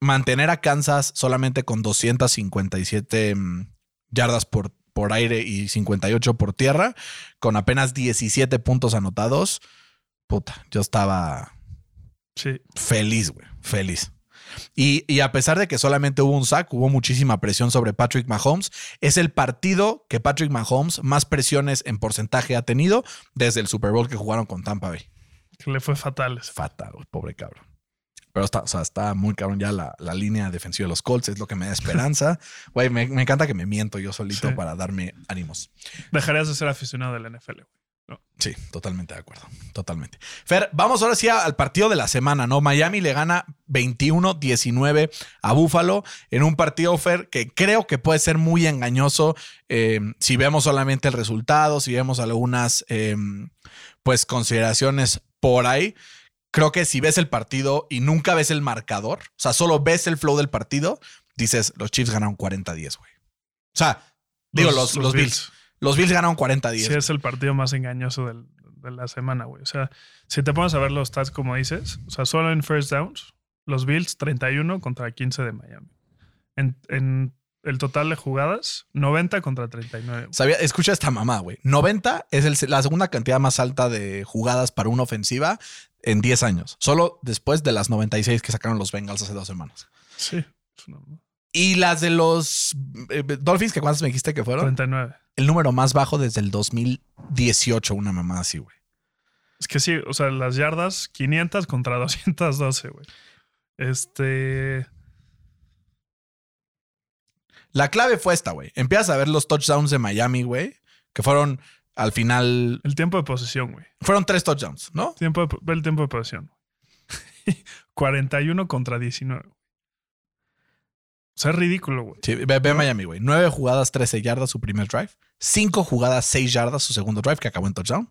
mantener a Kansas solamente con 257 mm, yardas por, por aire y 58 por tierra, con apenas 17 puntos anotados. Puta, yo estaba
Sí,
feliz, güey. Feliz. Y, y a pesar de que solamente hubo un sack, hubo muchísima presión sobre Patrick Mahomes. Es el partido que Patrick Mahomes más presiones en porcentaje ha tenido desde el Super Bowl que jugaron con Tampa Bay.
que le fue fatal.
Fatal, pobre cabrón. Pero está, o sea, está muy cabrón ya la, la línea defensiva de los Colts, es lo que me da esperanza. Güey, me, me encanta que me miento yo solito
Sí.
para darme ánimos.
Dejarías de ser aficionado del NFL, güey.
Sí, totalmente de acuerdo. Totalmente. Fer, vamos ahora sí al partido de la semana, ¿no? Miami le gana 21-19 a Buffalo en un partido, Fer, que creo que puede ser muy engañoso eh, si vemos solamente el resultado, si vemos algunas, eh, pues, consideraciones por ahí. Creo que si ves el partido y nunca ves el marcador, o sea, solo ves el flow del partido, dices, los Chiefs ganaron 40-10, güey. O sea, digo, los, los Bills. Los Bills ganaron 40-10.
Sí, es el partido más engañoso del- de la semana, güey. O sea, si te pones a ver los stats como dices, o sea, solo en first downs, los Bills 31 contra 15 de Miami. En, en el total de jugadas, 90 contra 39. güey.
Sabía, escucha esta mamá, güey. 90 es el- la segunda cantidad más alta de jugadas para una ofensiva en 10 años. Solo después de las 96 que sacaron los Bengals hace dos semanas.
Sí, es una-
Y las de los eh, Dolphins, que cuántas me dijiste que fueron?
39.
El número más bajo desde el 2018, una mamá así, güey.
Es que sí, o sea, las yardas 500 contra 212, güey. Este.
La clave fue esta, güey. Empiezas a ver los touchdowns de Miami, güey, que fueron al final,
El tiempo de posesión, güey.
fueron tres touchdowns, ¿no?
Tiempo de- el tiempo de posesión. 41 contra 19. O sea, es ridículo, güey.
Sí, ve, ve Miami, güey. Nueve jugadas, 13 yardas su primer drive. Cinco jugadas, 6 yardas su segundo drive, que acabó en touchdown.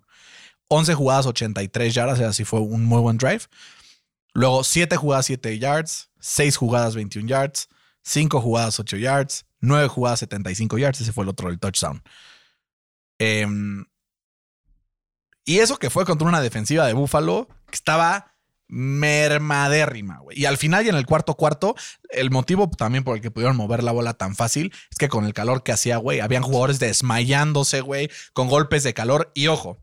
11 jugadas, 83 yardas, así fue un muy buen drive. Luego, 7 jugadas, 7 yards. 6 jugadas, 21 yards. 5 jugadas, 8 yards. 9 jugadas, 75 yards. Ese fue el otro del touchdown. Em, y eso que fue contra una defensiva de Buffalo que estaba mermadérrima, güey. Y al final y en el cuarto cuarto, el motivo también por el que pudieron mover la bola tan fácil es que con el calor que hacía, güey, habían jugadores desmayándose, güey, con golpes de calor. Y ojo,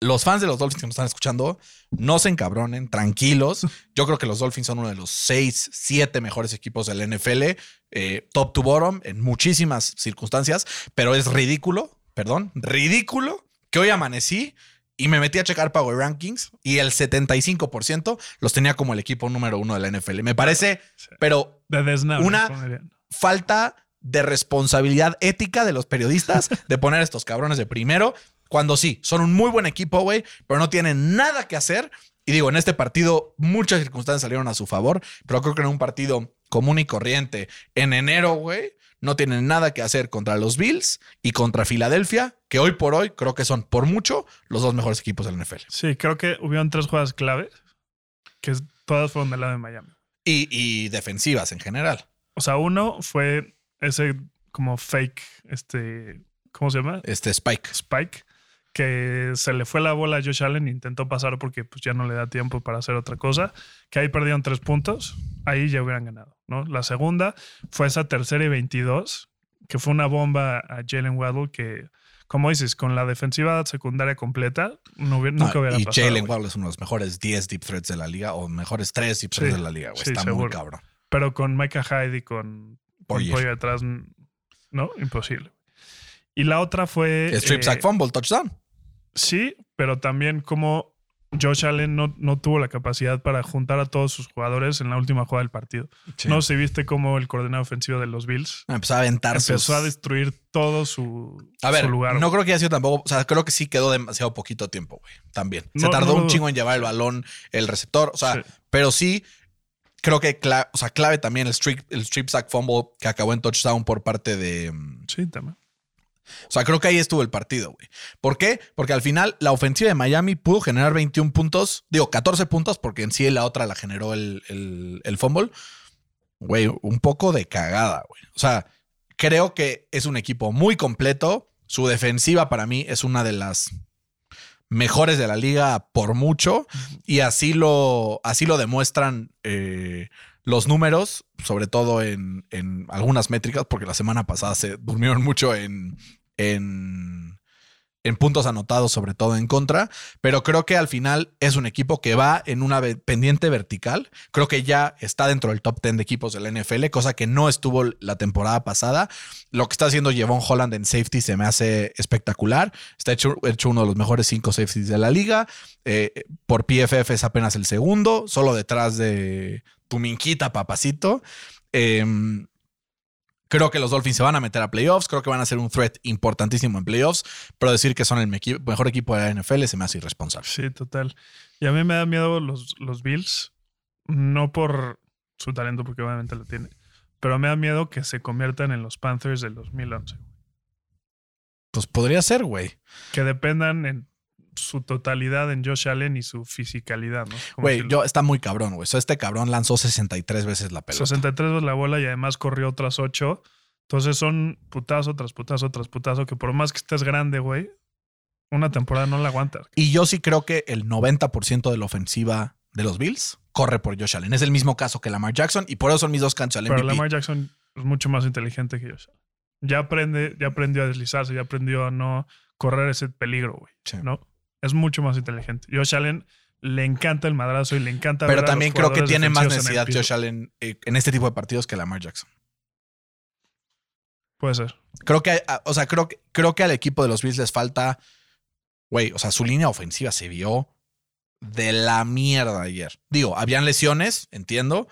los fans de los Dolphins que nos están escuchando, no se encabronen, tranquilos. Yo creo que los Dolphins son uno de los seis, siete mejores equipos del NFL, eh, top to bottom en muchísimas circunstancias, pero es ridículo, perdón, ridículo que hoy amanecí y me metí a checar Power Rankings y el 75% los tenía como el equipo número uno de la NFL. Me parece,
Sí.
pero
De desnable.
Una- falta de responsabilidad ética de los periodistas de poner a estos cabrones de primero, cuando sí, son un muy buen equipo, güey, pero no tienen nada que hacer. Y digo, en este partido muchas circunstancias salieron a su favor, pero creo que en un partido común y corriente, en enero, güey, no tienen nada que hacer contra los Bills y contra Filadelfia, que hoy por hoy creo que son por mucho los dos mejores equipos del NFL.
Sí, creo que hubieron tres jugadas claves que todas fueron del lado de Miami.
Y, y defensivas en general.
O sea, uno fue ese como fake, este, ¿cómo se llama?
Este Spike.
Spike, que se le fue la bola a Josh Allen, intentó pasar porque pues, ya no le da tiempo para hacer otra cosa, que ahí perdieron tres puntos, ahí ya hubieran ganado, ¿no? La segunda fue esa tercera y 22, que fue una bomba a Jalen Waddle que, como dices, con la defensiva secundaria completa, no hubiera, nunca hubiera
y
pasado.
Jalen. Waddle es uno de los mejores 10 deep threats de la liga o mejores 3 deep threats
Sí,
de la liga, güey.
sí,
Está muy cabrón.
Pero con Micah Hyde y con, con
Poyer.
Poyer detrás, no, imposible. Y la otra fue...
Strip
eh,
sack fumble, touchdown.
Sí, pero también como Josh Allen no, no tuvo la capacidad para juntar a todos sus jugadores en la última jugada del partido. No sé si viste cómo el coordinador ofensivo de los Bills
Empezó a aventar
empezó
sus-
a destruir todo su,
A ver,
su lugar.
no creo que haya sido tampoco. O sea, creo que sí quedó demasiado poquito tiempo, güey. También. Se
No,
tardó
no,
un
no.
chingo en llevar el balón, el receptor. O sea,
Sí.
pero sí creo que cla- o sea, clave también el strip, el strip sack fumble que acabó en touchdown por parte de. mm,
Sí, también.
O sea, creo que ahí estuvo el partido, güey. ¿Por qué? Porque al final la ofensiva de Miami pudo generar 21 puntos, digo 14 puntos, porque en sí la otra la generó el, el, el fumble. Güey, un poco de cagada, güey. O sea, creo que es un equipo muy completo. Su defensiva para mí es una de las mejores de la liga por mucho. Y así lo, así lo demuestran eh, los números, sobre todo en, en algunas métricas, porque la semana pasada se durmieron mucho en, en, en puntos anotados, sobre todo en contra. Pero creo que al final es un equipo que va en una pendiente vertical. Creo que ya está dentro del top 10 de equipos de la NFL, cosa que no estuvo la temporada pasada. Lo que está haciendo Jevon Holland en safety se me hace espectacular. Está hecho, hecho uno de los mejores cinco safeties de la liga. Eh, por PFF es apenas el segundo, solo detrás de tu minquita, papacito. Em, creo que los Dolphins se van a meter a playoffs. Creo que van a ser un threat importantísimo en playoffs. Pero decir que son el mejor equipo de la NFL se me hace irresponsable.
Sí, total. Y a mí me da miedo los, los Bills, no por su talento, porque obviamente lo tiene, pero me da miedo que se conviertan en los Panthers del 2011.
Pues podría ser, güey.
Que dependan en su totalidad en Josh Allen y su fisicalidad, ¿no?
Güey, yo está muy cabrón, güey. Este cabrón lanzó 63 veces la pelota.
63 veces la bola y además corrió otras 8. Entonces son putazo tras putazo tras putazo que por más que estés grande, güey, una temporada no la aguantas.
Y yo sí creo que el 90% de la ofensiva de los Bills corre por Josh Allen. Es el mismo caso que Lamar Jackson y por eso son mis dos canchas
Pero
MVP.
Lamar Jackson es mucho más inteligente que Josh Allen. Ya aprende, ya aprendió a deslizarse, ya aprendió a no correr ese peligro, güey.
Sí.
¿No? Es mucho más inteligente. Josh Allen le encanta el madrazo y le encanta
Pero
ver a
también
los
creo que tiene más necesidad. Josh Allen eh, en este tipo de partidos que Lamar Jackson.
Puede ser.
Creo que, a- o sea, creo creo que al equipo de los Bills les falta, güey, o sea, su línea ofensiva se vio de la mierda ayer. Digo, habían lesiones, entiendo,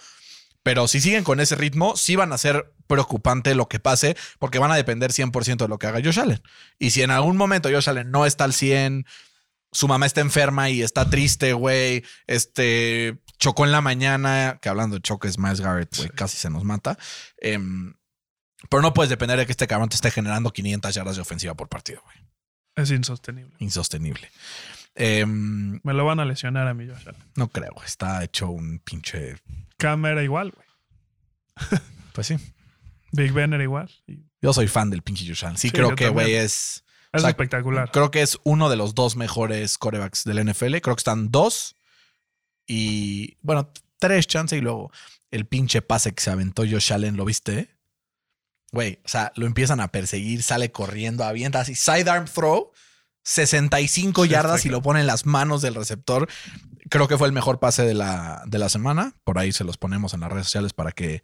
pero si siguen con ese ritmo, sí van a ser preocupante lo que pase, porque van a depender 100% de lo que haga Josh Allen. Y si en algún momento Josh Allen no está al 100, su mamá está enferma y está triste, güey, este, chocó en la mañana, que hablando de choques, Miles Garrett, güey,
Sí.
casi se nos mata. Em, pero no puedes depender de que este cabrón te esté generando 500 yardas de ofensiva por partido, güey.
Es insostenible.
Insostenible. Em,
Me lo van a lesionar a mí, Josh
no creo, güey. Está hecho un pinche.
Cam era igual, güey.
Pues sí.
Big Ben era igual.
Yo soy fan del pinche Josh. Sí,
Sí,
creo que, güey,
también.
Es. sea,
espectacular.
Creo que es uno de los dos mejores corebacks del NFL. Creo que están dos. Y bueno, tres chances. Y luego el pinche pase que se aventó Josh Allen, ¿lo viste? Güey, o sea, lo empiezan a perseguir, sale corriendo, avienta así, sidearm throw, 65
Sí,
yardas y lo pone en las manos del receptor. Creo que fue el mejor pase de la, de la semana. Por ahí se los ponemos en las redes sociales para que,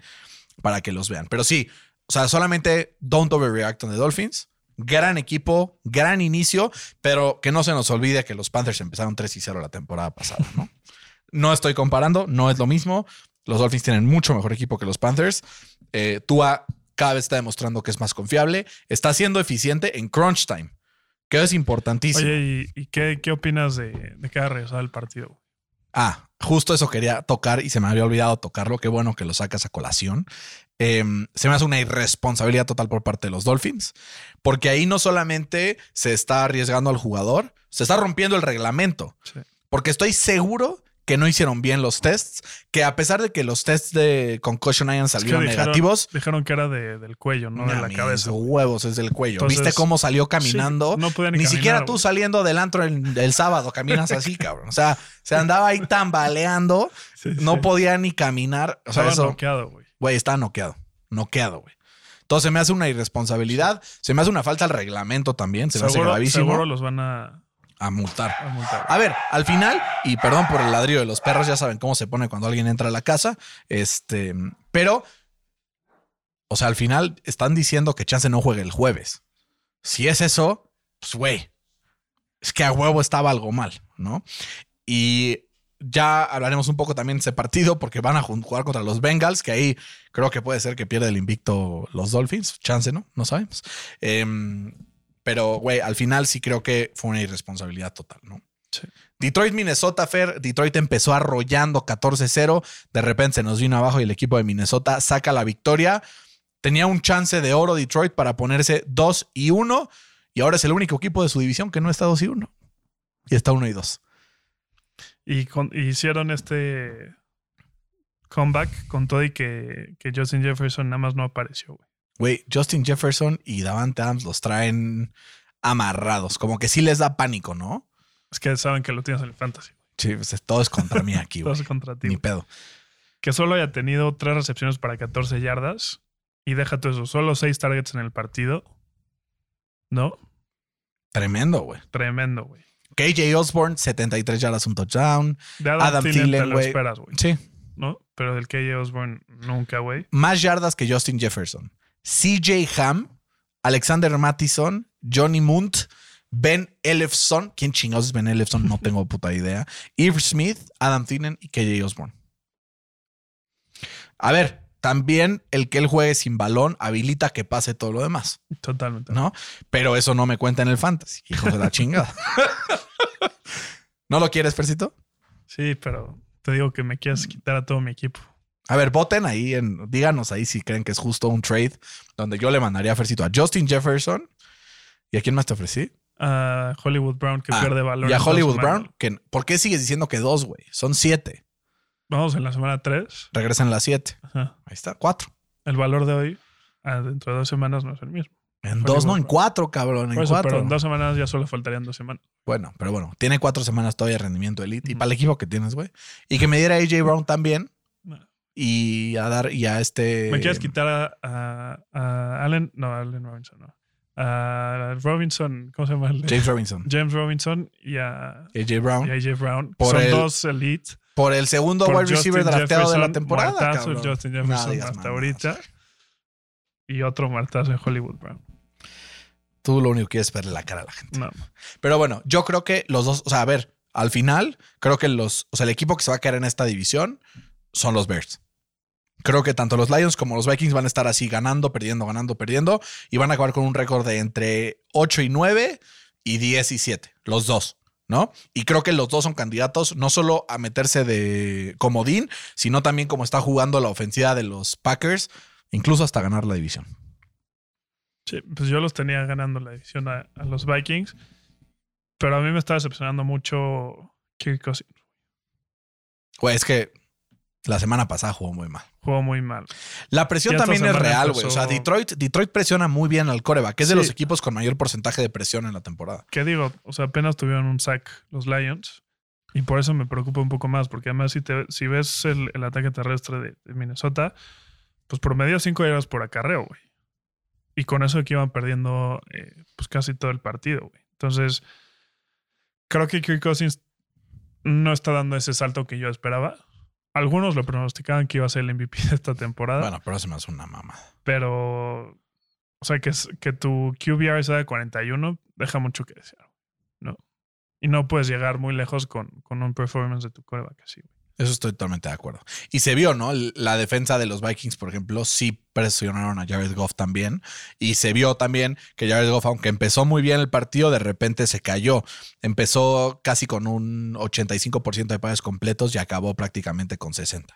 para que los vean. Pero sí, o sea, solamente don't overreact on the Dolphins. Gran equipo, gran inicio, pero que no se nos olvide que los Panthers empezaron 3 y 0 la temporada pasada, ¿no? No estoy comparando, no es lo mismo. Los Dolphins tienen mucho mejor equipo que los Panthers. Eh, Tua cada vez está demostrando que es más confiable. Está siendo eficiente en crunch time, que es importantísimo.
Oye, ¿y, y qué, qué opinas de, de que haya regresado al partido?
Ah, justo eso quería tocar y se me había olvidado tocarlo. Qué bueno que lo sacas a colación. Em, se me hace una irresponsabilidad total por parte de los Dolphins, porque ahí no solamente se está arriesgando al jugador, se está rompiendo el reglamento.
Sí.
Porque estoy seguro que no hicieron bien los tests, que a pesar de que los tests de concussion hayan
Es que
salido
dijeron-
negativos,
Dijeron que era de- del cuello, no de la cabeza.
huevos es del cuello.
Entonces,
¿Viste cómo salió caminando?
sí, no podía ni
ni
caminar,
siquiera tú saliendo del antro el, el sábado caminas así, cabrón. O sea, se andaba ahí tambaleando,
Sí,
no
sí.
podía ni caminar. O sea,
Estaba
eso,
güey.
está noqueado. Noqueado, güey. Entonces se me hace una irresponsabilidad, se me hace una falta al reglamento también, se me hace gravísimo
seguro los van a,
a multar.
a multar.
A ver, al final, y perdón por el ladrillo de los perros, ya saben cómo se pone cuando alguien entra a la casa. Este, pero, o sea, al final están diciendo que Chance no juegue el jueves. Si es eso, pues güey, es que a huevo estaba algo mal, ¿no? Y ya hablaremos un poco también de ese partido porque van a jugar contra los Bengals, que ahí creo que puede ser que pierda el invicto los Dolphins. Chance, ¿no? No sabemos. Em, pero, güey, al final sí creo que fue una irresponsabilidad total, ¿no?
Sí.
Detroit, Minnesota, Fer. Detroit empezó arrollando 14-0. De repente se nos vino abajo y el equipo de Minnesota saca la victoria. Tenía un chance de oro Detroit para ponerse 2 y 1. Y ahora es el único equipo de su división que no está 2 y 1. Y está 1 y 2.
Y, con- y hicieron este comeback con todo y que, que Justin Jefferson nada más no apareció, güey.
Güey, Justin Jefferson y Davante Adams los traen amarrados. Como que sí les da pánico, ¿no?
Es que saben que lo tienes en el fantasy.
Sí, pues, todo es contra mí aquí, güey.
Todos contra ti.
Ni pedo.
Que solo haya tenido tres recepciones para 14 yardas. Y déjate eso, solo seis targets en el partido. ¿No?
Tremendo, güey.
Tremendo, güey.
KJ Osborne, 73 yardas, un touchdown.
De Adam,
Adam
Thielen
güey. Sí.
¿No? Pero del KJ Osborne nunca, güey.
Más yardas que Justin Jefferson. CJ Ham, Alexander Mattison, Johnny Munt, Ben Elefson. ¿Quién chingados es Ben Elefson? No tengo puta idea. Eve Smith, Adam Thielen y KJ Osborne. A ver, también el que él juegue sin balón habilita que pase todo lo demás,
Totalmente.
¿no? Pero eso no me cuenta en el fantasy. Hijos de la chingada. ¿No lo quieres, Fercito?
Sí, pero te digo que me quieres quitar a todo mi equipo.
A ver, voten ahí, en, díganos ahí si creen que es justo un trade donde yo le mandaría a Fercito a Justin Jefferson. ¿Y a quién más te ofrecí?
A Hollywood Brown que
Ah,
pierde valor.
Y a Hollywood. Brown. Que, ¿Por qué sigues diciendo que dos, güey? Son siete.
Vamos en la semana 3.
Regresan las siete. Ahí está, cuatro.
El valor de hoy, ah, dentro de dos semanas, no es el mismo.
En dos, no, en cuatro, cabrón. En
eso,
cuatro.
pero en dos semanas ya solo faltarían dos semanas.
Bueno, pero bueno, tiene cuatro semanas todavía de rendimiento elite. Y para el equipo que tienes, güey. Y que me diera AJ Brown también.
No.
Y a dar, y a este.
¿Me quieres quitar a, a- a Allen? No, Allen Robinson, no. A Robinson, ¿cómo se llama?
James Robinson.
James Robinson y a,
AJ Brown.
y a AJ Brown.
Por
Son
el-
dos elite.
Por el segundo
Por
wide receiver drafteado de la temporada.
Martazo,
cabrón.
Justin
No
Jefferson hasta ahorita. Y otro martazo en Hollywood Brown.
Tú lo único que quieres es verle la cara a la gente.
No.
Pero bueno, yo creo que los dos, o sea, a ver, al final, creo que los, o sea, el equipo que se va a quedar en esta división son los Bears. Creo que tanto los Lions como los Vikings van a estar así ganando, perdiendo, ganando, perdiendo y van a acabar con un récord de entre 8 y 9 y 10 y 7, los dos, ¿no? Y creo que los dos son candidatos no solo a meterse de comodín, sino también como está jugando la ofensiva de los Packers, incluso hasta ganar la división.
Sí, pues yo los tenía ganando la división a, a los Vikings. Pero a mí me está decepcionando mucho Kirk Cousins.
Güey, es que la semana pasada jugó muy mal.
Jugó muy mal.
La presión también es real, güey. O sea, Detroit, Detroit presiona muy bien al coreback, que es de los equipos con mayor porcentaje de presión en la temporada.
¿Qué digo? O sea, apenas tuvieron un sack los Lions. Y por eso me preocupa un poco más. Porque además, si, te, si ves el, el ataque terrestre de, de Minnesota, pues promedio 5 yardas por acarreo, güey. Y con eso que iban perdiendo eh, pues casi todo el partido, güey. Entonces, creo que Kirk Cousins no está dando ese salto que yo esperaba. Algunos lo pronosticaban que iba a ser el MVP de esta temporada.
Bueno, pero eso me hace una mamada.
Pero, o sea, que, que tu QBR sea de 41 deja mucho que desear, ¿no? Y no puedes llegar muy lejos con, con un performance de tu coreback así, güey.
Eso estoy totalmente de acuerdo. Y se vio, ¿no? La defensa de los Vikings, por ejemplo, sí presionaron a Jared Goff también. Y se vio también que Jared Goff, aunque empezó muy bien el partido, de repente se cayó. Empezó casi con un 85% de pases completos y acabó prácticamente con 60.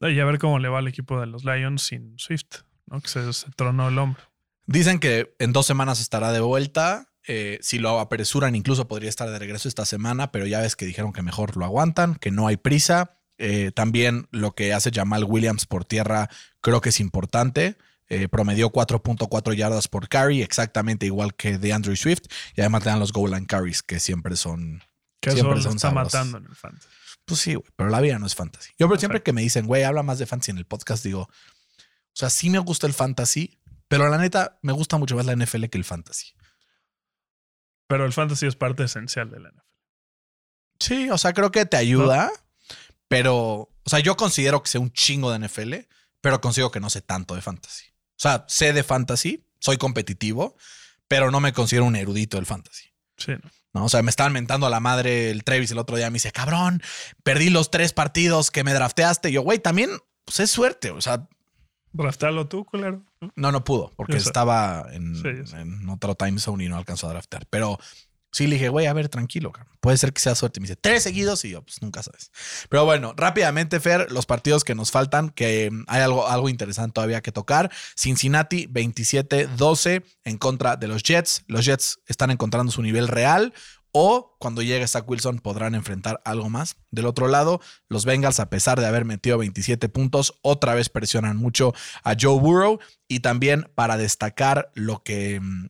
Y a ver cómo le va al equipo de los Lions sin Swift, ¿no? Que se, se tronó el hombro.
Dicen que en dos semanas estará de vuelta. Eh, si lo apresuran, incluso podría estar de regreso esta semana, pero ya ves que dijeron que mejor lo aguantan, que no hay prisa. Eh, también lo que hace Jamal Williams por tierra creo que es importante. Eh, promedió 4.4 yardas por carry, exactamente igual que de Andrew Swift. Y además te dan los goal line carries, que siempre son.
Que
siempre son
está matando en el fantasy.
Pues sí, pero la vida no es fantasy. Yo pero siempre que me dicen, güey, habla más de fantasy en el podcast, digo, o sea, sí me gusta el fantasy, pero la neta me gusta mucho más la NFL que el fantasy.
Pero el fantasy es parte esencial de la NFL.
Sí, o sea, creo que te ayuda, pero, o sea, yo considero que sé un chingo de NFL, pero considero que no sé tanto de fantasy. O sea, sé de fantasy, soy competitivo, pero no me considero un erudito del fantasy.
Sí, ¿no?
¿no? O sea, me estaban mentando a la madre el Travis el otro día. Me dice, cabrón, perdí los tres partidos que me drafteaste. Y yo, güey, también, pues es suerte. O sea,
Draftalo tú, culero.
no, no pudo porque estaba en,
Sí,
otro time zone y no alcanzó a draftear. Pero sí le dije, güey, a ver, tranquilo, cabrón. Puede ser que sea suerte. Me dice, tres seguidos y yo, pues nunca sabes. Pero bueno, rápidamente, Fer, los partidos que nos faltan, que mm, hay algo, algo interesante todavía que tocar. Cincinnati 27-12 en contra de los Jets. Los Jets están encontrando su nivel real. O cuando llegue Zach Wilson podrán enfrentar algo más. Del otro lado, los Bengals, a pesar de haber metido 27 puntos, otra vez presionan mucho a Joe Burrow. Y también para destacar lo que mm,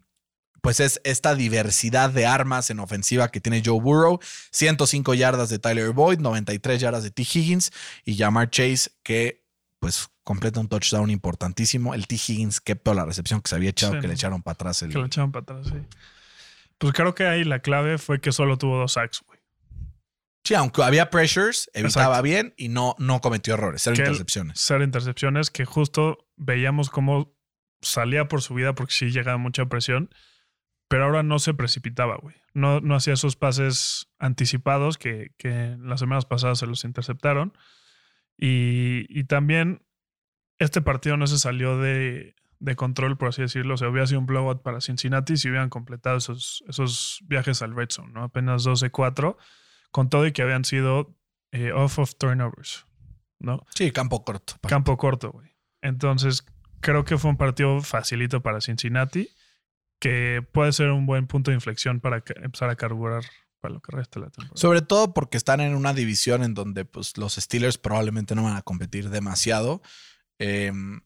pues es esta diversidad de armas en ofensiva que tiene Joe Burrow. 105 yardas de Tyler Boyd, 93 yardas de T. Higgins y Jamar Chase que pues completa un touchdown importantísimo. El T. Higgins que la recepción que se había echado
Sí,
que le echaron para atrás. El,
Que lo echaron para atrás, sí. Pues creo que ahí la clave fue que solo tuvo dos sacks, güey.
Sí, aunque había pressures, evitaba
Exacto.
bien y no, no cometió errores, cero
Que
intercepciones.
Cero intercepciones, que justo veíamos cómo salía por su vida porque sí llegaba mucha presión, pero ahora no se precipitaba, güey. No, no hacía esos pases anticipados que, que las semanas pasadas se los interceptaron. Y, y también este partido no se salió de, de control, por así decirlo. O sea, hubiera sido un blowout para Cincinnati si hubieran completado esos, esos viajes al red zone, ¿no? Apenas 12-4, con todo y que habían sido eh, off of turnovers, ¿no?
Sí, campo corto.
Campo corto, güey. Entonces, creo que fue un partido facilito para Cincinnati, que puede ser un buen punto de inflexión para empezar a carburar para lo que resta de la temporada.
Sobre todo porque están en una división en donde pues, los Steelers probablemente no van a competir demasiado. Em,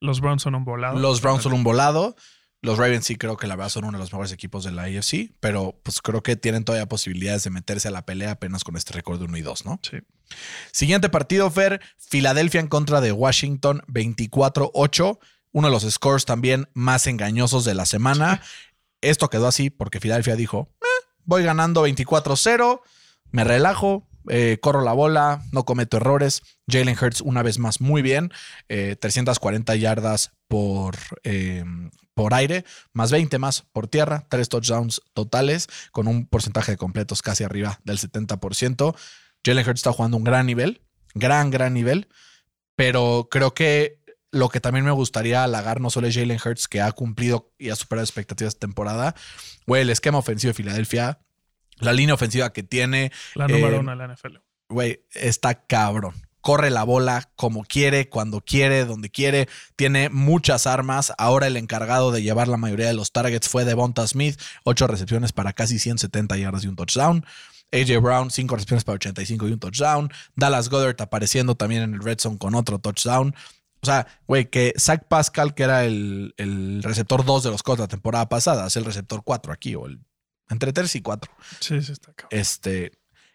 los Browns son un volado.
Los Browns son un volado. Los Ravens sí creo que la verdad son uno de los mejores equipos de la AFC, pero pues creo que tienen todavía posibilidades de meterse a la pelea apenas con este récord de 1 y 2, ¿no?
Sí.
Siguiente partido, Fer, Filadelfia en contra de Washington 24-8, uno de los scores también más engañosos de la semana. Esto quedó así porque Filadelfia dijo, "Eh, voy ganando 24-0, me relajo, eh, corro la bola, no cometo errores. Jalen Hurts una vez más muy bien, eh, 340 yardas por, eh, por aire, más 20 más por tierra, tres touchdowns totales con un porcentaje de completos casi arriba del 70%. Jalen Hurts está jugando un gran nivel, gran, gran nivel, pero creo que lo que también me gustaría halagar no solo es Jalen Hurts, que ha cumplido y ha superado expectativas esta temporada, güey, el esquema ofensivo de Filadelfia, la línea ofensiva que tiene,
La número
Eh,
uno de la NFL.
güey, está cabrón. Corre la bola como quiere, cuando quiere, donde quiere. Tiene muchas armas. Ahora el encargado de llevar la mayoría de los targets fue Devonta Smith. Ocho recepciones para casi 170 yardas y un touchdown. AJ Brown, cinco recepciones para 85 y un touchdown. Dallas Goddard apareciendo también en el red zone con otro touchdown. O sea, güey, que Zach Pascal, que era el, el receptor 2 de los Colts la temporada pasada, es el receptor 4 aquí, o el entre 3 y 4.
Sí, sí, está cabrón.
Este,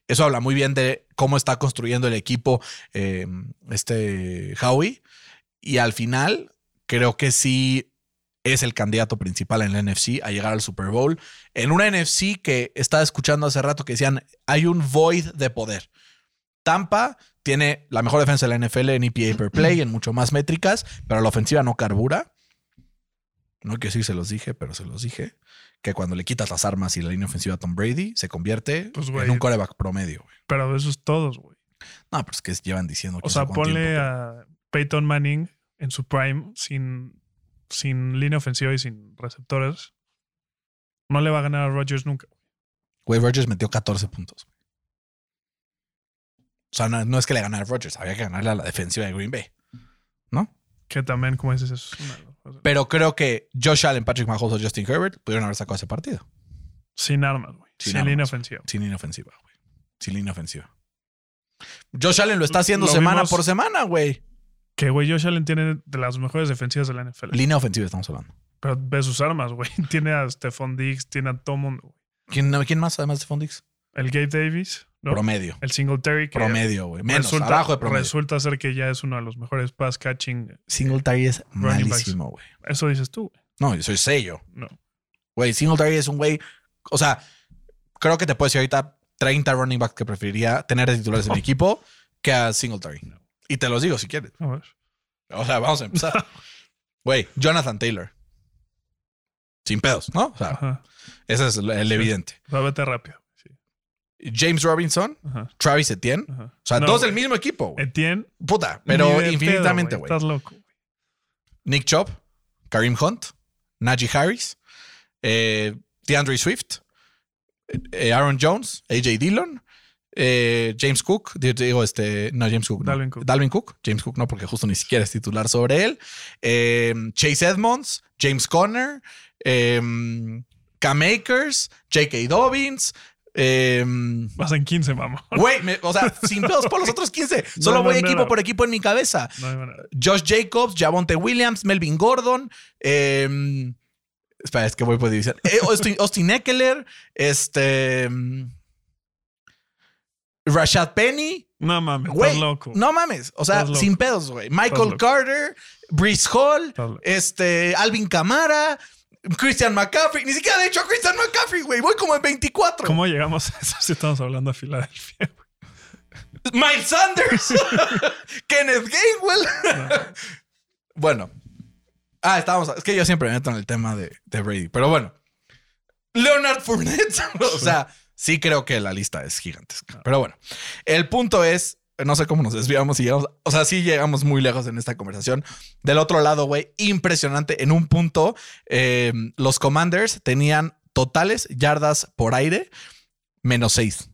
eso habla muy bien de cómo está construyendo el equipo eh, este Howie. Y al final, creo que sí es el candidato principal en la NFC a llegar al Super Bowl. En una NFC que estaba escuchando hace rato que decían, hay un void de poder. Tampa tiene la mejor defensa de la NFL en EPA per play, en mucho más métricas, pero la ofensiva no carbura. No quiero decir se los dije, pero se los dije. Que cuando le quitas las armas y la línea ofensiva a Tom Brady, se convierte
Pues, güey.
en un coreback promedio. güey.
Pero de esos todos, güey.
No, pero es que llevan diciendo que
O sea, ponle
tiempo.
a Peyton Manning en su prime sin, sin línea ofensiva y sin receptores. No le va a ganar a Rodgers nunca.
Güey, Rodgers metió 14 puntos. O sea, no, no es que le ganara a Rodgers, había que ganarle a la defensiva de Green Bay. ¿No?
Que también, como dices, es una.
Pero creo que Josh Allen, Patrick Mahomes o Justin Herbert pudieron haber sacado ese partido.
Sin armas, güey.
Sin
línea ofensiva.
Sin línea ofensiva, güey. Sin línea ofensiva. Josh Allen lo está haciendo
Lo
semana por semana, güey.
Que, güey, Josh Allen tiene de las mejores defensivas de la NFL.
Línea ofensiva estamos hablando.
Pero ve sus armas, güey. Tiene a Stephon Diggs, tiene a todo mundo, güey.
¿Quién, quién más además de Fondix?
El Gabe Davis, ¿no?
Promedio.
El Singletary, que
Promedio, güey. Menos,
resulta,
abajo de promedio.
resulta ser que ya es uno de los mejores pass catching.
Singletary es
Running backs.
malísimo, güey.
Eso dices tú, güey.
No, yo soy sello.
No.
Güey, Singletary es un güey. O sea, creo que te puedo decir ahorita 30 running backs que preferiría tener de titulares en mi equipo que a Singletary. Y te los digo si quieres.
A ver.
O sea, vamos a empezar. Güey, Jonathan Taylor. Sin pedos, ¿no? O sea,
Ajá.
ese es el, el evidente.
O sea, vete rápido.
James Robinson,
Ajá.
Travis Etienne.
Ajá.
O sea,
No,
dos del mismo equipo.
Etienne.
Puta, pero infinitamente, güey.
Estás loco. güey.
Nick Chubb, Kareem Hunt, Najee Harris, eh, DeAndre Swift, eh, Aaron Jones, AJ Dillon, eh, James Cook, di- digo este, no James Cook, no.
Dalvin Cook.
Dalvin Cook, James Cook no, porque justo ni siquiera es titular sobre él, eh, Chase Edmonds, James Conner, eh, Cam Akers, J.K. Dobbins, eh,
Vas en 15, mamá.
güey, o sea, sin pedos por los otros 15, solo
No,
voy
no,
equipo
no.
por equipo en mi cabeza. Josh Jacobs, Javonte Williams, Melvin Gordon. eh, espera, es que voy por división. Eh, Austin, Austin Eckler, este. mm, Rashad Penny.
No mames,
Güey,
estás loco.
no mames. O sea, sin pedos, güey. Michael. Carter, Brees Hall, este, Alvin Kamara, Christian McCaffrey. Ni siquiera de hecho a Christian McCaffrey, güey. Voy como en 24.
¿Cómo llegamos a eso si estamos hablando de Filadelfia?
Miles Sanders, Kenneth Gainwell. bueno. Ah, estábamos. Es que yo siempre me meto en el tema de, de Brady. Pero bueno. Leonard Fournette. o sea, sí creo que la lista es gigantesca. Pero bueno. El punto es. No sé cómo nos desviamos y llegamos. O sea, sí llegamos muy lejos en esta conversación. Del otro lado, güey, impresionante. En un punto, eh, los Commanders tenían totales yardas por aire menos seis.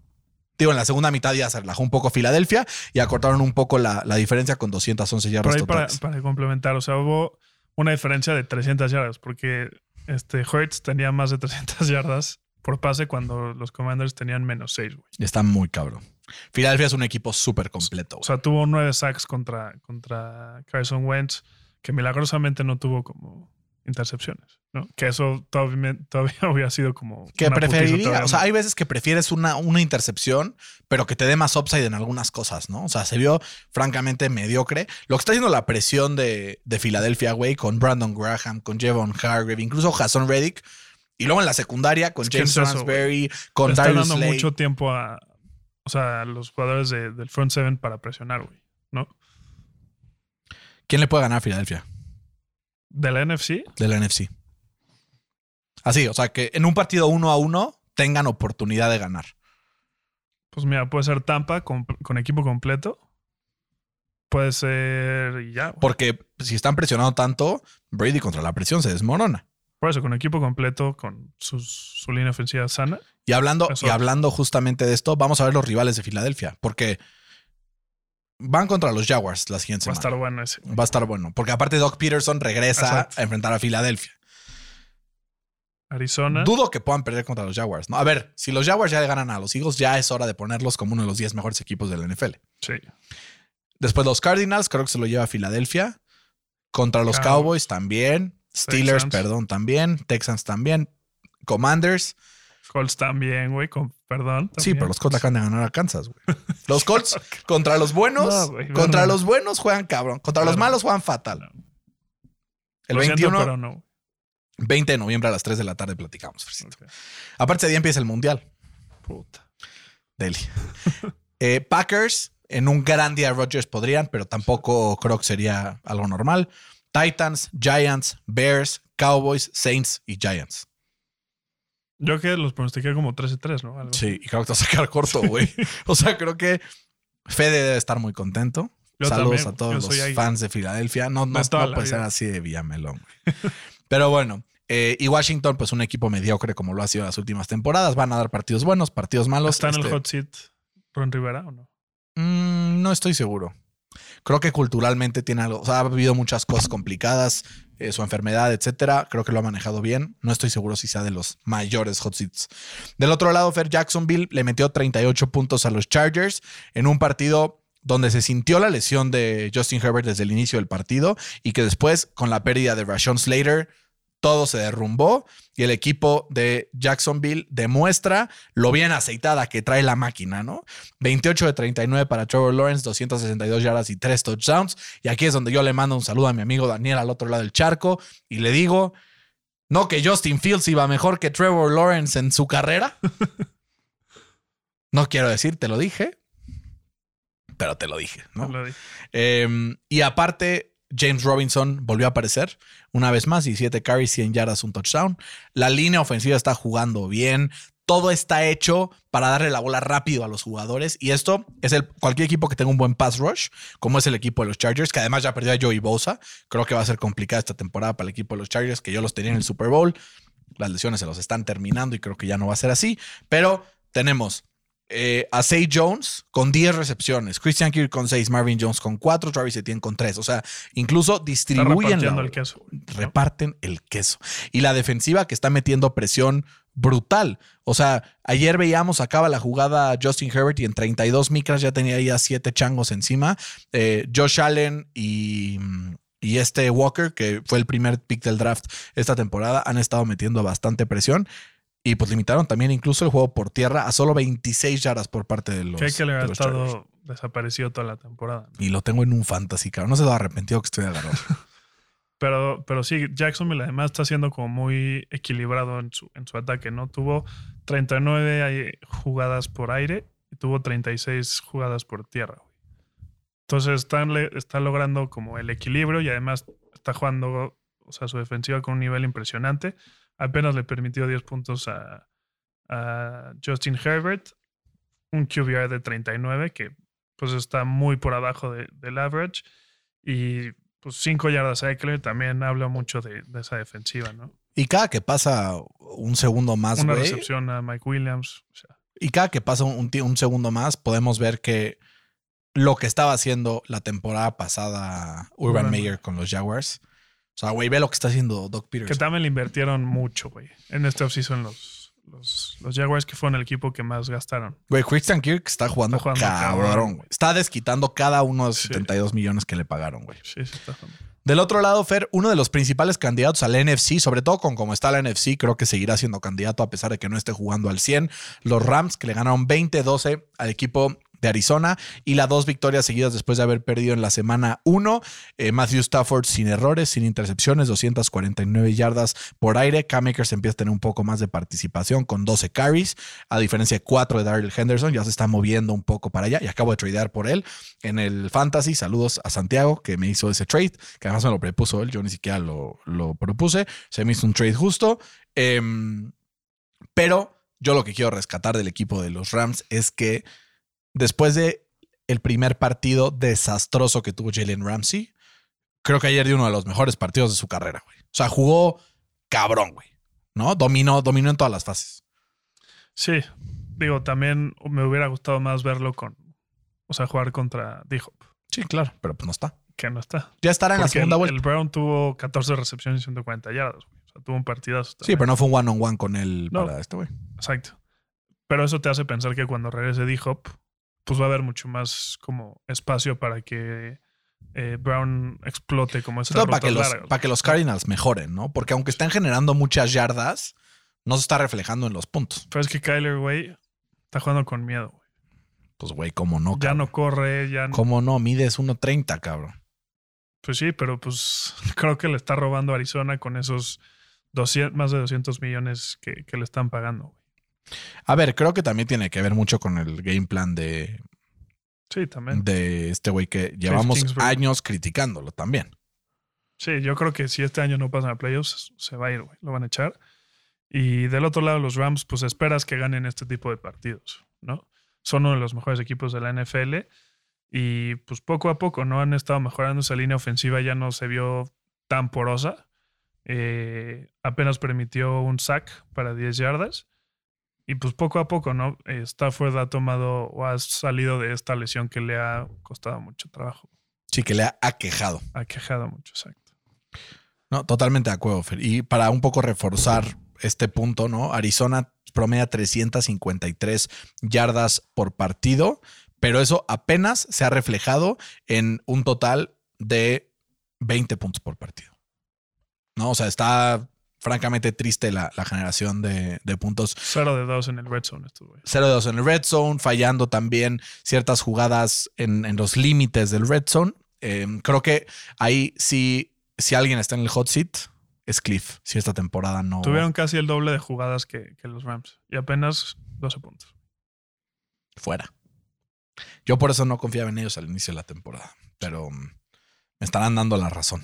Digo, en la segunda mitad ya se relajó un poco Filadelfia y acortaron un poco la, la diferencia con 211
Por
yardas
ahí para,
totales.
para complementar, o sea, hubo una diferencia de 300 yardas porque este Hertz tenía más de 300 yardas por pase cuando los Commanders tenían menos 6, güey.
Está muy cabrón. Filadelfia es un equipo súper completo.
O sea, tuvo nueve sacks contra, contra Carson Wentz, que milagrosamente no tuvo como intercepciones, ¿no? Que eso todavía, todavía hubiera sido como...
que preferiría, o sea, hay veces que prefieres una, una intercepción, pero que te dé más upside en algunas cosas, ¿no? O sea, se vio francamente mediocre. Lo que está haciendo la presión de, de Filadelfia, güey, con Brandon Graham, con Jevon Hargrave, incluso Jason Reddick, y luego en la secundaria con James Transberry, con Darius Slay.
mucho tiempo a, o sea, a los jugadores de- del front seven para presionar, güey, ¿no?
¿Quién le puede ganar a Filadelfia?
De la NFC,
de la NFC. Así, o sea, que en un partido uno a uno tengan oportunidad de ganar.
pues mira, puede ser Tampa con, con equipo completo. Puede ser ya. güey.
Porque si están presionando tanto, Brady contra la presión se desmorona.
Por eso, con equipo completo, con sus- su línea ofensiva sana.
Y hablando,
Eso.
y hablando justamente de esto, vamos a ver los rivales de Filadelfia. Porque van contra los Jaguars la siguiente
Va a
semana.
estar bueno ese.
Va a estar bueno. Porque aparte Doc Peterson regresa
Exacto.
a enfrentar a Filadelfia.
Arizona.
Dudo que puedan perder contra los Jaguars. ¿no? A ver, si los Jaguars ya le ganan a los Eagles, ya es hora de ponerlos como uno de los 10 mejores equipos de la NFL.
Sí.
Después los Cardinals, creo que se lo lleva a Filadelfia. Contra los
Cowboys.
Cowboys también. Steelers,
Texans.
perdón, también. Texans también. Commanders.
Colts también, güey, con perdón.
Sí, pero los Colts acaban de ganar a Kansas, güey. Los Colts contra los buenos.
No,
contra los buenos juegan cabrón. Contra los malos juegan fatal. El
Lo siento,
21,
pero no.
20 de noviembre a las 3 de la tarde platicamos. Aparte, ese día empieza el Mundial.
Puta.
Deli. Eh, Packers, en un gran día Rodgers podrían, pero tampoco creo que sería algo normal. Titans, Giants, Bears, Cowboys, Saints y Giants.
Yo que los pronostiqué como 13-3, ¿no? Algo.
Sí, y creo que te va a sacar corto, güey. o sea, creo que Fede debe estar muy contento.
Yo
Saludos
también,
a todos los
ahí.
fans de Filadelfia. No, no, no puede ser así de Villamelón, güey. Pero bueno, eh, y Washington, pues un equipo mediocre como lo ha sido las últimas temporadas. Van a dar partidos buenos, partidos malos.
¿Está en el
Este,
hot seat Ron Rivera o no?
mm, no estoy seguro. Creo que culturalmente tiene algo, o sea, ha vivido muchas cosas complicadas, eh, su enfermedad, etcétera. Creo que lo ha manejado bien. No estoy seguro si sea de los mayores hot seats. Del otro lado, Fer Jacksonville le metió 38 puntos a los Chargers en un partido donde se sintió la lesión de Justin Herbert desde el inicio del partido y que después, con la pérdida de Rashawn Slater, todo se derrumbó y el equipo de Jacksonville demuestra lo bien aceitada que trae la máquina, ¿no? 28 de 39 para Trevor Lawrence, 262 yardas y 3 touchdowns. Y aquí es donde yo le mando un saludo a mi amigo Daniel al otro lado del charco y le digo, no que Justin Fields iba mejor que Trevor Lawrence en su carrera. no quiero decir, te lo dije, pero te lo dije, ¿no?
Lo
Eh, y aparte, James Robinson volvió a aparecer una vez más, 17 carries, 100 yardas, un touchdown. La línea ofensiva está jugando bien. Todo está hecho para darle la bola rápido a los jugadores. Y esto es el cualquier equipo que tenga un buen pass rush, como es el equipo de los Chargers, que además ya perdió a Joey Bosa. Creo que va a ser complicada esta temporada para el equipo de los Chargers, que yo los tenía en el Super Bowl. Las lesiones se los están terminando y creo que ya no va a ser así. Pero tenemos eh, a Say Jones con 10 recepciones, Christian Kirk con 6, Marvin Jones con 4, Travis Etienne con 3. O sea, incluso distribuyen la-
el queso. güey, ¿no?
reparten el queso. Y la defensiva que está metiendo presión brutal. O sea, ayer veíamos, acaba la jugada Justin Herbert y en 32 micras ya tenía ya 7 changos encima. Eh, Josh Allen y, y este Walker, que fue el primer pick del draft esta temporada, han estado metiendo bastante presión. Y pues limitaron también incluso el juego por tierra a solo 26 yardas por parte de los,
Que que le ha
Chargers.
estado desaparecido toda la temporada. ¿no?
Y lo tengo en un fantasy, cabrón. No se lo arrepentido que estoy agarrado.
Pero, pero sí, Jacksonville además está siendo como muy equilibrado en su, en su ataque, ¿no? Tuvo 39 ahí jugadas por aire y tuvo 36 jugadas por tierra. Entonces están, está logrando como el equilibrio y además está jugando, o sea, su defensiva con un nivel impresionante. Apenas le permitió 10 puntos a, a Justin Herbert, un QBR de 39 que pues está muy por abajo de- del average y pues 5 yardas a Eckler también habla mucho de, de esa defensiva, ¿no?
y cada que pasa un segundo más,
Una recepción a Mike Williams. O sea,
Y cada que pasa un segundo más, podemos ver que lo que estaba haciendo la temporada pasada Urban
Urban
Meyer con los Jaguars. O sea, güey, ve lo que está haciendo Doc
que
Peters.
también le invirtieron mucho, güey. En este offseason los, los, los Jaguars que fueron el equipo que más gastaron.
Güey, Christian Kirk está jugando,
Está jugando
cabrón,
cabrón.
güey. Está desquitando cada uno de los
Sí.
72 millones que le pagaron, güey.
Sí, sí, está jugando.
Del otro lado, Fer, uno de los principales candidatos al NFC, sobre todo con cómo está la NFC, creo que seguirá siendo candidato a pesar de que no esté jugando al 100. Los Rams, que le ganaron 20-12 al equipo de Arizona y las dos victorias seguidas después de haber perdido en la semana 1. Eh, Matthew Stafford sin errores, sin intercepciones, 249 yardas por aire. Cam Akers empieza a tener un poco más de participación con 12 carries, a diferencia de 4 de Daryl Henderson. Ya se está moviendo un poco para allá y acabo de tradear por él en el Fantasy. Saludos a Santiago que me hizo ese trade, que además me lo propuso él. Yo ni siquiera lo, lo propuse. Se me hizo un trade justo. Em, pero yo lo que quiero rescatar del equipo de los Rams es que después de el primer partido desastroso que tuvo Jalen Ramsey, creo que ayer dio uno de los mejores partidos de su carrera, güey. O sea, jugó cabrón, güey. ¿No? Dominó, dominó en todas las fases.
Sí, digo, también me hubiera gustado más verlo con, o sea, jugar contra D-Hop,
Sí, claro, pero pues no está.
que no está.
Ya estará en la segunda
el,
vuelta.
el Brown tuvo 14 recepciones y 140 yardas, güey. O sea, tuvo un partidazo.
sí,
también.
pero no fue un one on one con él
No.
para este güey.
Exacto. Pero eso te hace pensar que cuando regrese D-Hop, pues va a haber mucho más como espacio para que eh, Brown explote como esas
para que, los, para que los Cardinals mejoren, ¿no? Porque aunque están generando muchas yardas, no se está reflejando en los puntos.
Pero es que Kyler, güey, está jugando con miedo, güey.
Pues, güey, ¿cómo no?
Ya
cabrón?
no corre, ya no.
¿Cómo no? Mides 1.30, cabrón.
Pues sí, pero pues creo que le está robando a Arizona con esos 200, más de 200 millones que, que le están pagando, güey.
A ver, creo que también tiene que ver mucho con el game plan de,
Sí, también.
de este güey que llevamos años criticándolo también.
Sí, yo creo que si este año no pasan a playoffs, se va a ir, güey. Lo van a echar. Y del otro lado, los Rams, pues esperas que ganen este tipo de partidos, ¿no? Son uno de los mejores equipos de la NFL. Y pues poco a poco, ¿no? Han estado mejorando esa línea ofensiva, ya no se vio tan porosa. Eh, apenas permitió un sack para 10 yardas. Y pues poco a poco, ¿no? Stafford ha tomado o ha salido de esta lesión que le ha costado mucho trabajo.
Sí, que le ha aquejado.
Ha quejado mucho, exacto.
No, totalmente de acuerdo, Fer. Y para un poco reforzar este punto, ¿no? Arizona promedia 353 yardas por partido, pero eso apenas se ha reflejado en un total de 20 puntos por partido. ¿No? O sea, está francamente triste la, la generación de, de, puntos.
0 de 2 en el red zone. Esto,
0 de 2 en el red zone, fallando también ciertas jugadas en, en los límites del red zone. Eh, creo que ahí sí, si alguien está en el hot seat, es Cliff. Si esta temporada no.
Tuvieron casi el doble de jugadas que, que los Rams y apenas 12 puntos.
Fuera. Yo por eso no confiaba en ellos al inicio de la temporada, pero mm, me estarán dando la razón.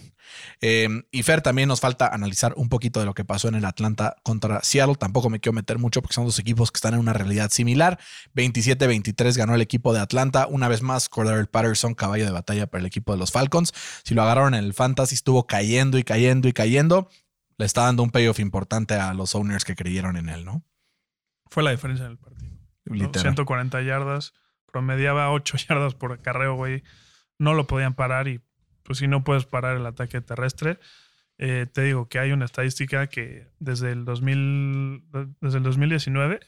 Eh, y Fer, también nos falta analizar un poquito de lo que pasó en el Atlanta contra Seattle. Tampoco me quiero meter mucho porque son dos equipos que están en una realidad similar. 27-23 ganó el equipo de Atlanta. Una vez más, Cordell Patterson, caballo de batalla para el equipo de los Falcons. Si lo agarraron en el Fantasy, estuvo cayendo y cayendo y cayendo. Le está dando un payoff importante a los owners que creyeron en él, ¿no?
Fue la diferencia en el partido.
Literal.
140 yardas, promediaba 8 yardas por acarreo, güey. No lo podían parar y pues si no puedes parar el ataque terrestre, eh, te digo que hay una estadística que desde el, 2000, desde el 2019,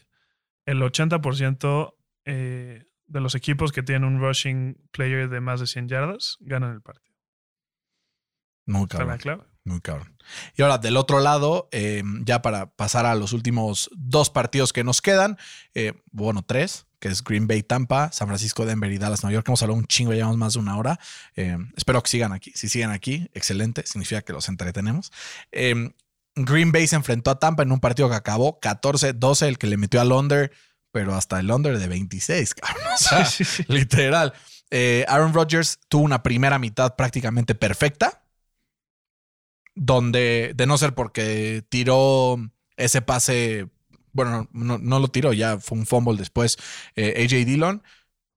el 80% eh, de los equipos que tienen un rushing player de más de 100 yardas ganan el partido.
Muy cabrón. Muy cabrón. Y ahora, del otro lado, eh, ya para pasar a los últimos dos partidos que nos quedan, bueno, tres, que es Green Bay, Tampa, San Francisco, Denver y Dallas, Nueva York. Hemos hablado un chingo, llevamos más de una hora. Eh, espero que sigan aquí. Si siguen aquí, excelente, significa que los entretenemos. Eh, Green Bay se enfrentó a Tampa en un partido que acabó 14-12, el que le metió al under, pero hasta el under de 26, cabrón. O sea, sí, sí, sí. literal. Eh, Aaron Rodgers tuvo una primera mitad prácticamente perfecta, donde, de no ser porque tiró ese pase bueno, no, lo tiró, ya fue un fumble después eh, AJ Dillon.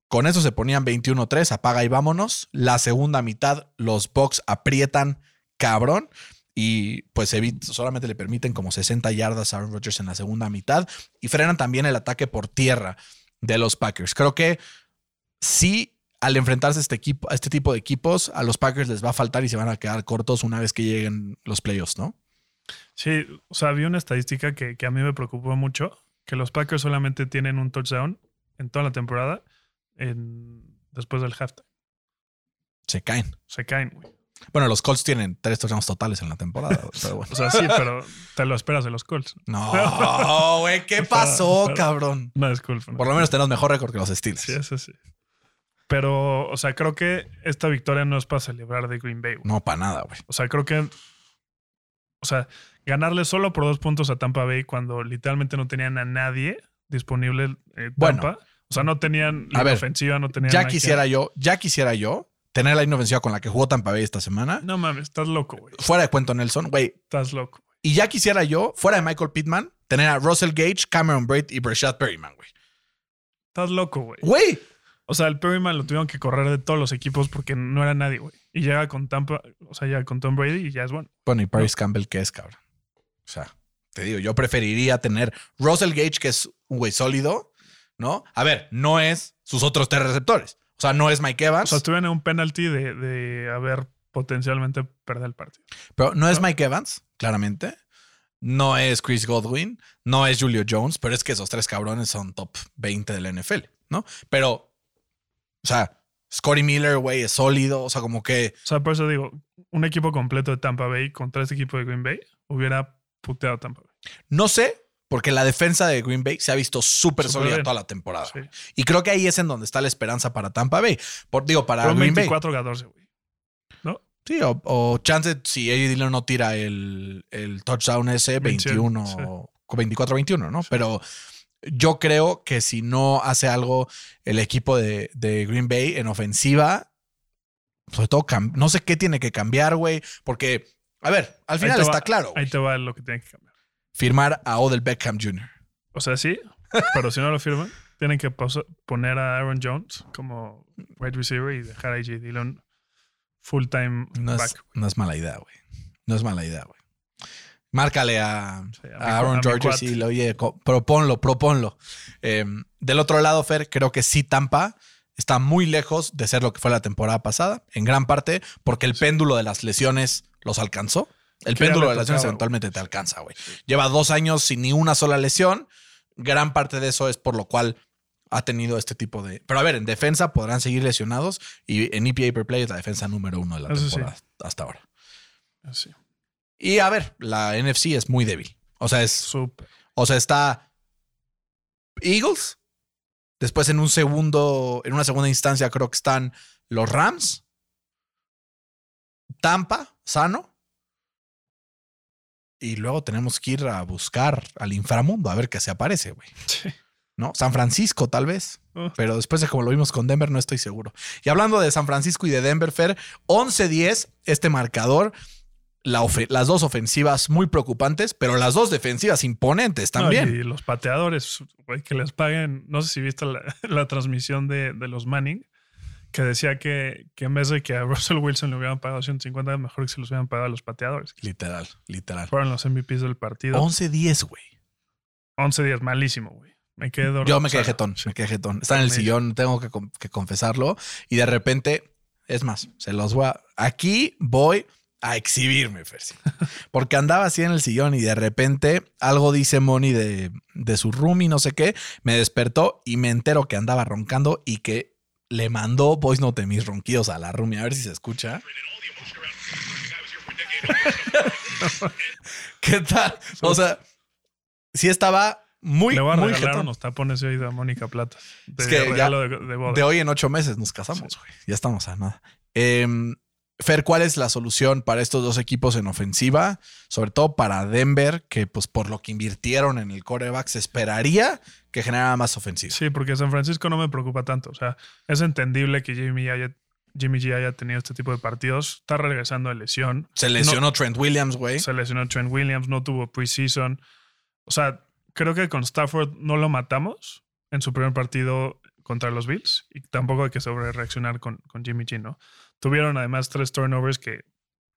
Con eso se ponían 21-3, apaga y vámonos. La segunda mitad, los Bucks aprietan cabrón y pues solamente le permiten como 60 yardas a Aaron Rodgers en la segunda mitad y frenan también el ataque por tierra de los Packers. Creo que sí, al enfrentarse a este, equipo, a este tipo de equipos, a los Packers les va a faltar y se van a quedar cortos una vez que lleguen los playoffs, ¿no?
Sí, o sea, había una estadística que, que, a mí me preocupó mucho, que los Packers solamente tienen un touchdown en toda la temporada en, después del halftime.
Se caen.
Se caen, güey.
Bueno, los Colts tienen tres touchdowns totales en la temporada. Pero bueno.
o sea, sí, pero te lo esperas de los Colts.
No, güey, ¿qué pasó, pero, cabrón?
No, disculpa. No.
Por lo menos tenemos mejor récord que los Steelers.
Sí, eso sí. Pero, o sea, creo que esta victoria no es para celebrar de Green Bay.
No, para nada, güey.
O sea, creo que o sea, ganarle solo por dos puntos a Tampa Bay cuando literalmente no tenían a nadie disponible eh, Tampa. Bueno, o sea, no tenían la ver, ofensiva, no tenían.
Ya quisiera yo, ya quisiera yo tener la inofensiva con la que jugó Tampa Bay esta semana.
No mames, estás loco, güey.
Fuera de cuento Nelson, güey.
Estás loco. Wey.
Y ya quisiera yo, fuera de Michael Pittman, tener a Russell Gage, Cameron Braid y Brashad Perryman, güey.
Estás loco, güey.
Güey.
O sea, el Perryman lo tuvieron que correr de todos los equipos porque no era nadie, güey. Y llega con Tampa, o sea, llega con Tom Brady y ya es bueno.
Bueno, y Paris. Campbell, ¿qué es, cabrón? O sea, te digo, yo preferiría tener Russell Gage, que es un güey sólido, ¿no? A ver, no es sus otros tres receptores. O sea, no es Mike Evans.
O sea, estuvieron en un penalty de, de haber potencialmente perder el partido.
Pero no, ¿no? es Mike Evans, claramente. No es Chris Godwin. No es Julio Jones. Pero es que esos tres cabrones son top 20 de la NFL, ¿no? Pero, o sea, Scotty Miller, güey, es sólido. O sea, como que.
O sea, por eso digo, un equipo completo de Tampa Bay contra este equipo de Green Bay hubiera puteado Tampa Bay.
No sé, porque la defensa de Green Bay se ha visto súper sólida bien. toda la temporada. Sí. Y creo que ahí es en donde está la esperanza para Tampa Bay. Por, digo, para
Pero
Green
24 14, güey. ¿No?
Sí, o, o, chance si AJ Dillon no tira el, el touchdown ese, 21, sí. 24-21, ¿no? Sí. Pero yo creo que si no hace algo el equipo de, de Green Bay en ofensiva, sobre todo, no sé qué tiene que cambiar, güey, porque, a ver, al final
va,
está claro.
Ahí te va lo que tiene que cambiar.
Firmar a Odell Beckham Jr.
O sea, sí, pero si no lo firman, tienen que poner a Aaron Jones como wide receiver y dejar a AJ Dillon full time
no
back.
Es, no es mala idea, güey. No es mala idea, güey. Márcale a, sí, a, a Aaron Georges y le oye, proponlo, proponlo. Eh, del otro lado, Fer, creo que sí Tampa está muy lejos de ser lo que fue la temporada pasada, en gran parte porque el péndulo de las lesiones los alcanzó. El péndulo de las lesiones eventualmente te alcanza, güey. Lleva dos años sin ni una sola lesión. Gran parte de eso es por lo cual ha tenido este tipo de. Pero a ver, en defensa podrán seguir lesionados y en EPA per play es la defensa número uno de la
Eso sí.
temporada hasta ahora.
Así.
Y a ver, la NFC es muy débil. O sea, es. O sea, está Eagles. Después en un segundo, en una segunda instancia creo que están los Rams. Tampa, sano. Y luego tenemos que ir a buscar al inframundo a ver qué se aparece, güey.
Sí.
¿No? San Francisco, tal vez.
Oh.
Pero después de como lo vimos con Denver, no estoy seguro. Y hablando de San Francisco y de Denver, Fer, 11-10, este marcador. La las dos ofensivas muy preocupantes, pero las dos defensivas imponentes
No,
también.
y los pateadores, güey, que les paguen. No sé si viste la, la transmisión de, de los Manning, que decía que, que en vez de que a Russell Wilson le hubieran pagado 150, mejor que se los hubieran pagado a los pateadores.
Literal, literal.
Fueron los MVPs del partido.
11-10, güey.
11 días, malísimo, güey. Me quedé dormido.
Yo me quedé jetón, me quedé jetón. Está en el sillón, tengo que, que confesarlo. Y de repente, es más, se los voy a. Aquí voy a exhibirme, Fersi. Porque andaba así en el sillón y de repente algo dice Moni de, de su roomie, no sé qué. Me despertó y me entero que andaba roncando y que le mandó voice note de mis ronquidos a la roomie. A ver si se escucha. ¿Qué tal? O sea, sí estaba muy,
Le voy a
muy
regalar
jetón.
unos tapones hoy a Mónica Plata. De
Es que ya-
de, de boda.
De hoy en ocho meses nos casamos, güey. Ya estamos a nada. Em, Fer, ¿cuál es la solución para estos dos equipos en ofensiva? Sobre todo para Denver, que pues por lo que invirtieron en el coreback se esperaría que generara más ofensiva.
Sí, porque San Francisco no me preocupa tanto. O sea, es entendible que Jimmy, haya, Jimmy G haya tenido este tipo de partidos. Está regresando de lesión.
Se lesionó Trent Williams, güey.
Se lesionó Trent Williams, no tuvo preseason. O sea, creo que con Stafford no lo matamos en su primer partido contra los Bills y tampoco hay que sobre reaccionar con, con Jimmy G, ¿no? Tuvieron además tres turnovers que,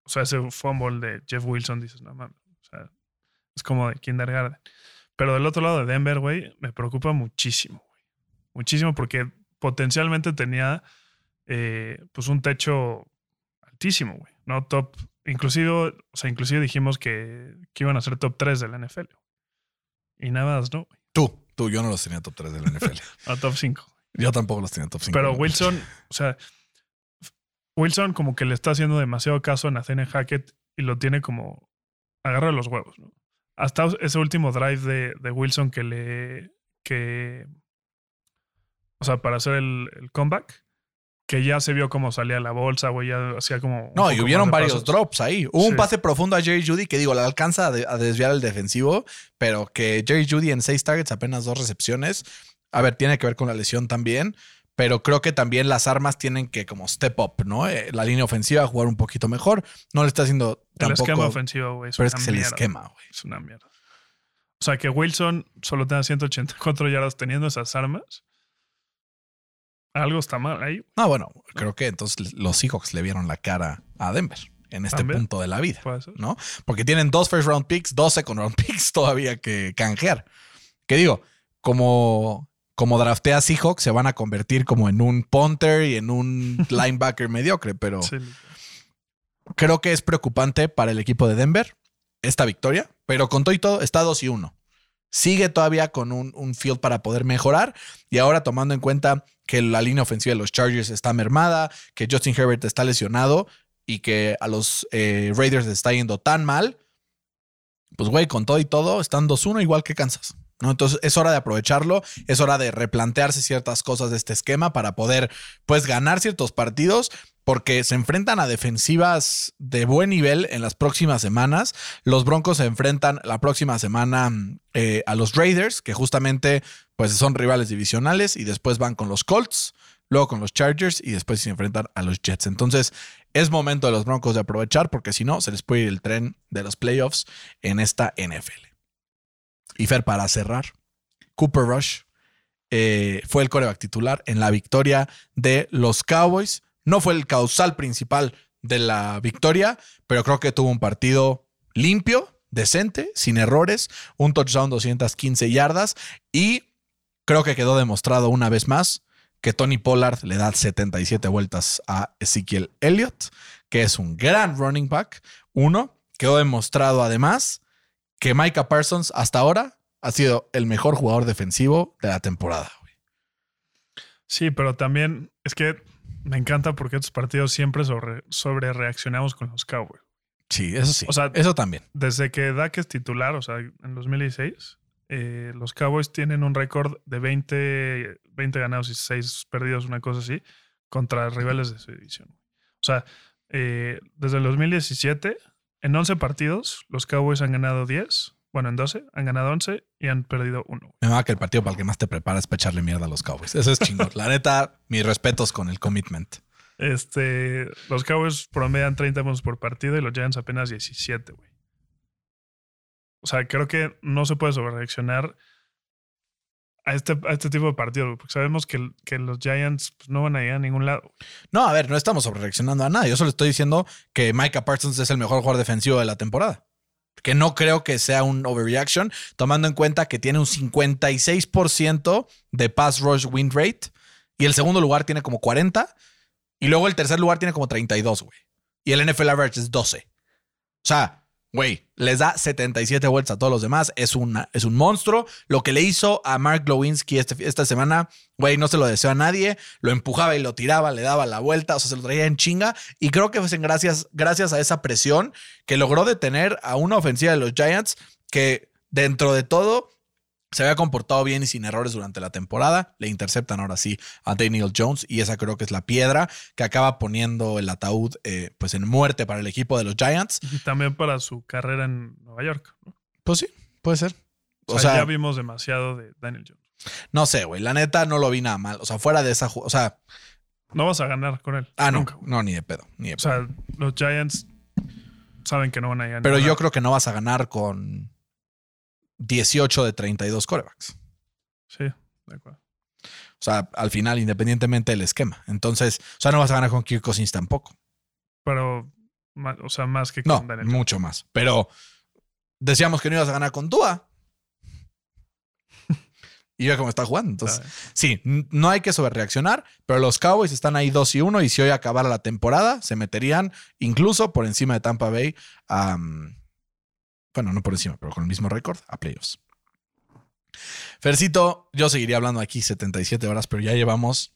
o sea, ese fumble de Jeff Wilson, dices, no mames, o sea, es como de kindergarten. Pero del otro lado de Denver, güey, me preocupa muchísimo, güey. Muchísimo porque potencialmente tenía eh, pues un techo altísimo, güey. No top. Inclusive, o sea, inclusive dijimos que, que iban a ser top 3 de la NFL. Y nada más, ¿no? güey.
Tú, tú, yo no los tenía top 3 de la NFL.
A top 5.
yo tampoco los tenía top 5.
Pero Wilson, o sea, Wilson como que le está haciendo demasiado caso a Nathaniel Hackett y lo tiene como agarra los huevos, ¿no? Hasta ese último drive de, de Wilson que le que o sea, para hacer el, el comeback, que ya se vio cómo salía la bolsa, güey, ya hacía como
No, y hubieron varios
pasos.
drops ahí. Hubo un pase profundo a Jerry Judy que digo, la alcanza a, de- a desviar el defensivo, pero que Jerry Judy en seis targets, apenas dos recepciones. A ver, tiene que ver con la lesión también, pero creo que también las armas tienen que como step up, ¿no? Eh, la línea ofensiva jugar un poquito mejor. No le está haciendo
El
tampoco.
esquema ofensivo, güey, es
pero es que es el esquema, güey.
Es una mierda. O sea, que Wilson solo tenga 184 yardas teniendo esas armas. Algo está mal ahí.
No, bueno, creo que entonces los Seahawks le vieron la cara a Denver en este
También.
punto de la vida. ¿no? Porque tienen dos first round picks, dos second round picks todavía que canjear. Que digo, como, como draftea Seahawks, se van a convertir como en un punter y en un linebacker mediocre, pero
Sí.
creo que es preocupante para el equipo de Denver esta victoria, pero con todo y todo está 2 y 1. Sigue todavía con un, un field para poder mejorar y ahora tomando en cuenta que la línea ofensiva de los Chargers está mermada, que Justin Herbert está lesionado y que a los eh, Raiders les está yendo tan mal, pues güey, con todo y todo están 2-1 igual que Kansas. Entonces es hora de aprovecharlo, es hora de replantearse ciertas cosas de este esquema para poder pues ganar ciertos partidos porque se enfrentan a defensivas de buen nivel en las próximas semanas. Los Broncos se enfrentan la próxima semana eh, a los Raiders, que justamente pues son rivales divisionales, y después van con los Colts, luego con los Chargers y después se enfrentan a los Jets. Entonces es momento de los Broncos de aprovechar porque si no se les puede ir el tren de los playoffs en esta NFL. Y Fer, para cerrar, Cooper Rush eh, fue el coreback titular en la victoria de los Cowboys. No fue el causal principal de la victoria, pero creo que tuvo un partido limpio, decente, sin errores, un touchdown 215 yardas y creo que quedó demostrado una vez más que Tony Pollard le da 77 vueltas a Ezekiel Elliott, que es un gran running back. Uno, quedó demostrado además que Micah Parsons hasta ahora ha sido el mejor jugador defensivo de la temporada.
Sí, pero también es que me encanta porque estos partidos siempre sobre, sobre reaccionamos con los Cowboys.
Sí, eso sí.
O sea,
eso también.
Desde que Dak es titular, o sea, en 2016, eh, los Cowboys tienen un récord de 20, 20 ganados y 6 perdidos, una cosa así, contra rivales de su división. O sea, eh, desde el 2017, en 11 partidos, los Cowboys han ganado 10. Bueno, en 12 han ganado 11 y han perdido uno.
Me va que el partido para el que más te preparas es para echarle mierda a los Cowboys. Eso es chingón. La neta, mis respetos con el commitment.
Este, los Cowboys promedian 30 puntos por partido y los Giants apenas 17, güey. O sea, creo que no se puede sobrereaccionar a este, a este tipo de partidos, porque sabemos que, que los Giants pues, no van a ir a ningún lado.
No, a ver, no estamos sobrereaccionando a nada. Yo solo estoy diciendo que Micah Parsons es el mejor jugador defensivo de la temporada. Que no creo que sea un overreaction, tomando en cuenta que tiene un 56% de pass rush win rate y el segundo lugar tiene como 40 y luego el tercer lugar tiene como 32, güey. Y el NFL average es 12. O sea, güey, les da 77 vueltas a todos los demás. Es, una, es un monstruo. Lo que le hizo a Mark Glowinski este, esta semana, güey, no se lo deseó a nadie. Lo empujaba y lo tiraba, le daba la vuelta, o sea, se lo traía en chinga. Y creo que fue gracias, gracias a esa presión que logró detener a una ofensiva de los Giants que dentro de todo se había comportado bien y sin errores durante la temporada. Le interceptan ahora sí a Daniel Jones y esa creo que es la piedra que acaba poniendo el ataúd eh, pues en muerte para el equipo de los Giants.
Y también para su carrera en Nueva York. ¿no?
Pues sí, puede ser.
O, sea, ya vimos demasiado de Daniel Jones.
No sé, güey. La neta no lo vi nada mal. O sea, fuera de esa. O sea.
No vas a ganar con él.
Ah, no.
Nunca.
No, ni de pedo. Ni de
O
pedo.
sea, los Giants saben que no van a a
Pero yo creo que no vas a ganar con 18 de 32 corebacks.
Sí, de acuerdo.
O sea, al final, independientemente del esquema. Entonces, o sea, no vas a ganar con Kirk Cousins tampoco.
Pero, o sea, más que
No,
con Daniel Jones.
mucho más. Pero decíamos que no ibas a ganar con Tua. y ve cómo está jugando. Entonces,
¿sabes?
sí, no hay que sobrereaccionar, pero los Cowboys están ahí 2 y 1 y si hoy acabara la temporada, se meterían incluso por encima de Tampa Bay a, mm, bueno, no por encima, pero con el mismo récord, a playoffs. Fercito, yo seguiría hablando aquí 77 horas, pero ya llevamos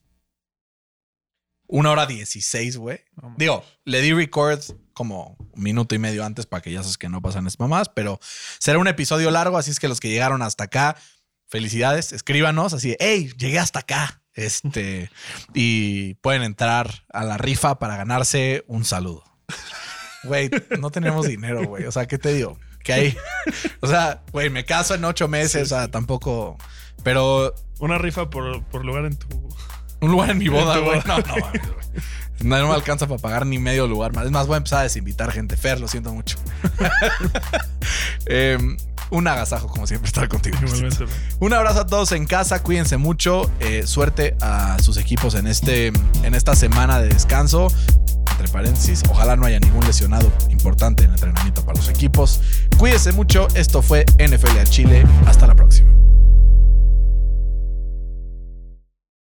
una hora 16, güey. Digo, le di record como un minuto y medio antes para que ya sabes que no pasan estas mamás, pero será un episodio largo, así es que los que llegaron hasta acá, felicidades, escríbanos así, hey, llegué hasta acá. Este, y pueden entrar a la rifa para ganarse un saludo. Güey, no tenemos dinero, güey. O sea, ¿qué te digo? Que hay, o sea, güey, me caso en ocho meses, o sea, tampoco, pero
Una rifa por, por lugar en tu.
un lugar en mi boda, güey. No, no. No, no me alcanza para pagar ni medio lugar más. Es más, voy a empezar a desinvitar gente. Fer, lo siento mucho. Eh, un agasajo, como siempre, estar contigo. Un abrazo a todos en casa. Cuídense mucho. Eh, suerte a sus equipos en, este, en esta semana de descanso. Entre paréntesis, ojalá no haya ningún lesionado importante en el entrenamiento para los equipos. Cuídense mucho. Esto fue NFL a Chile. Hasta la próxima.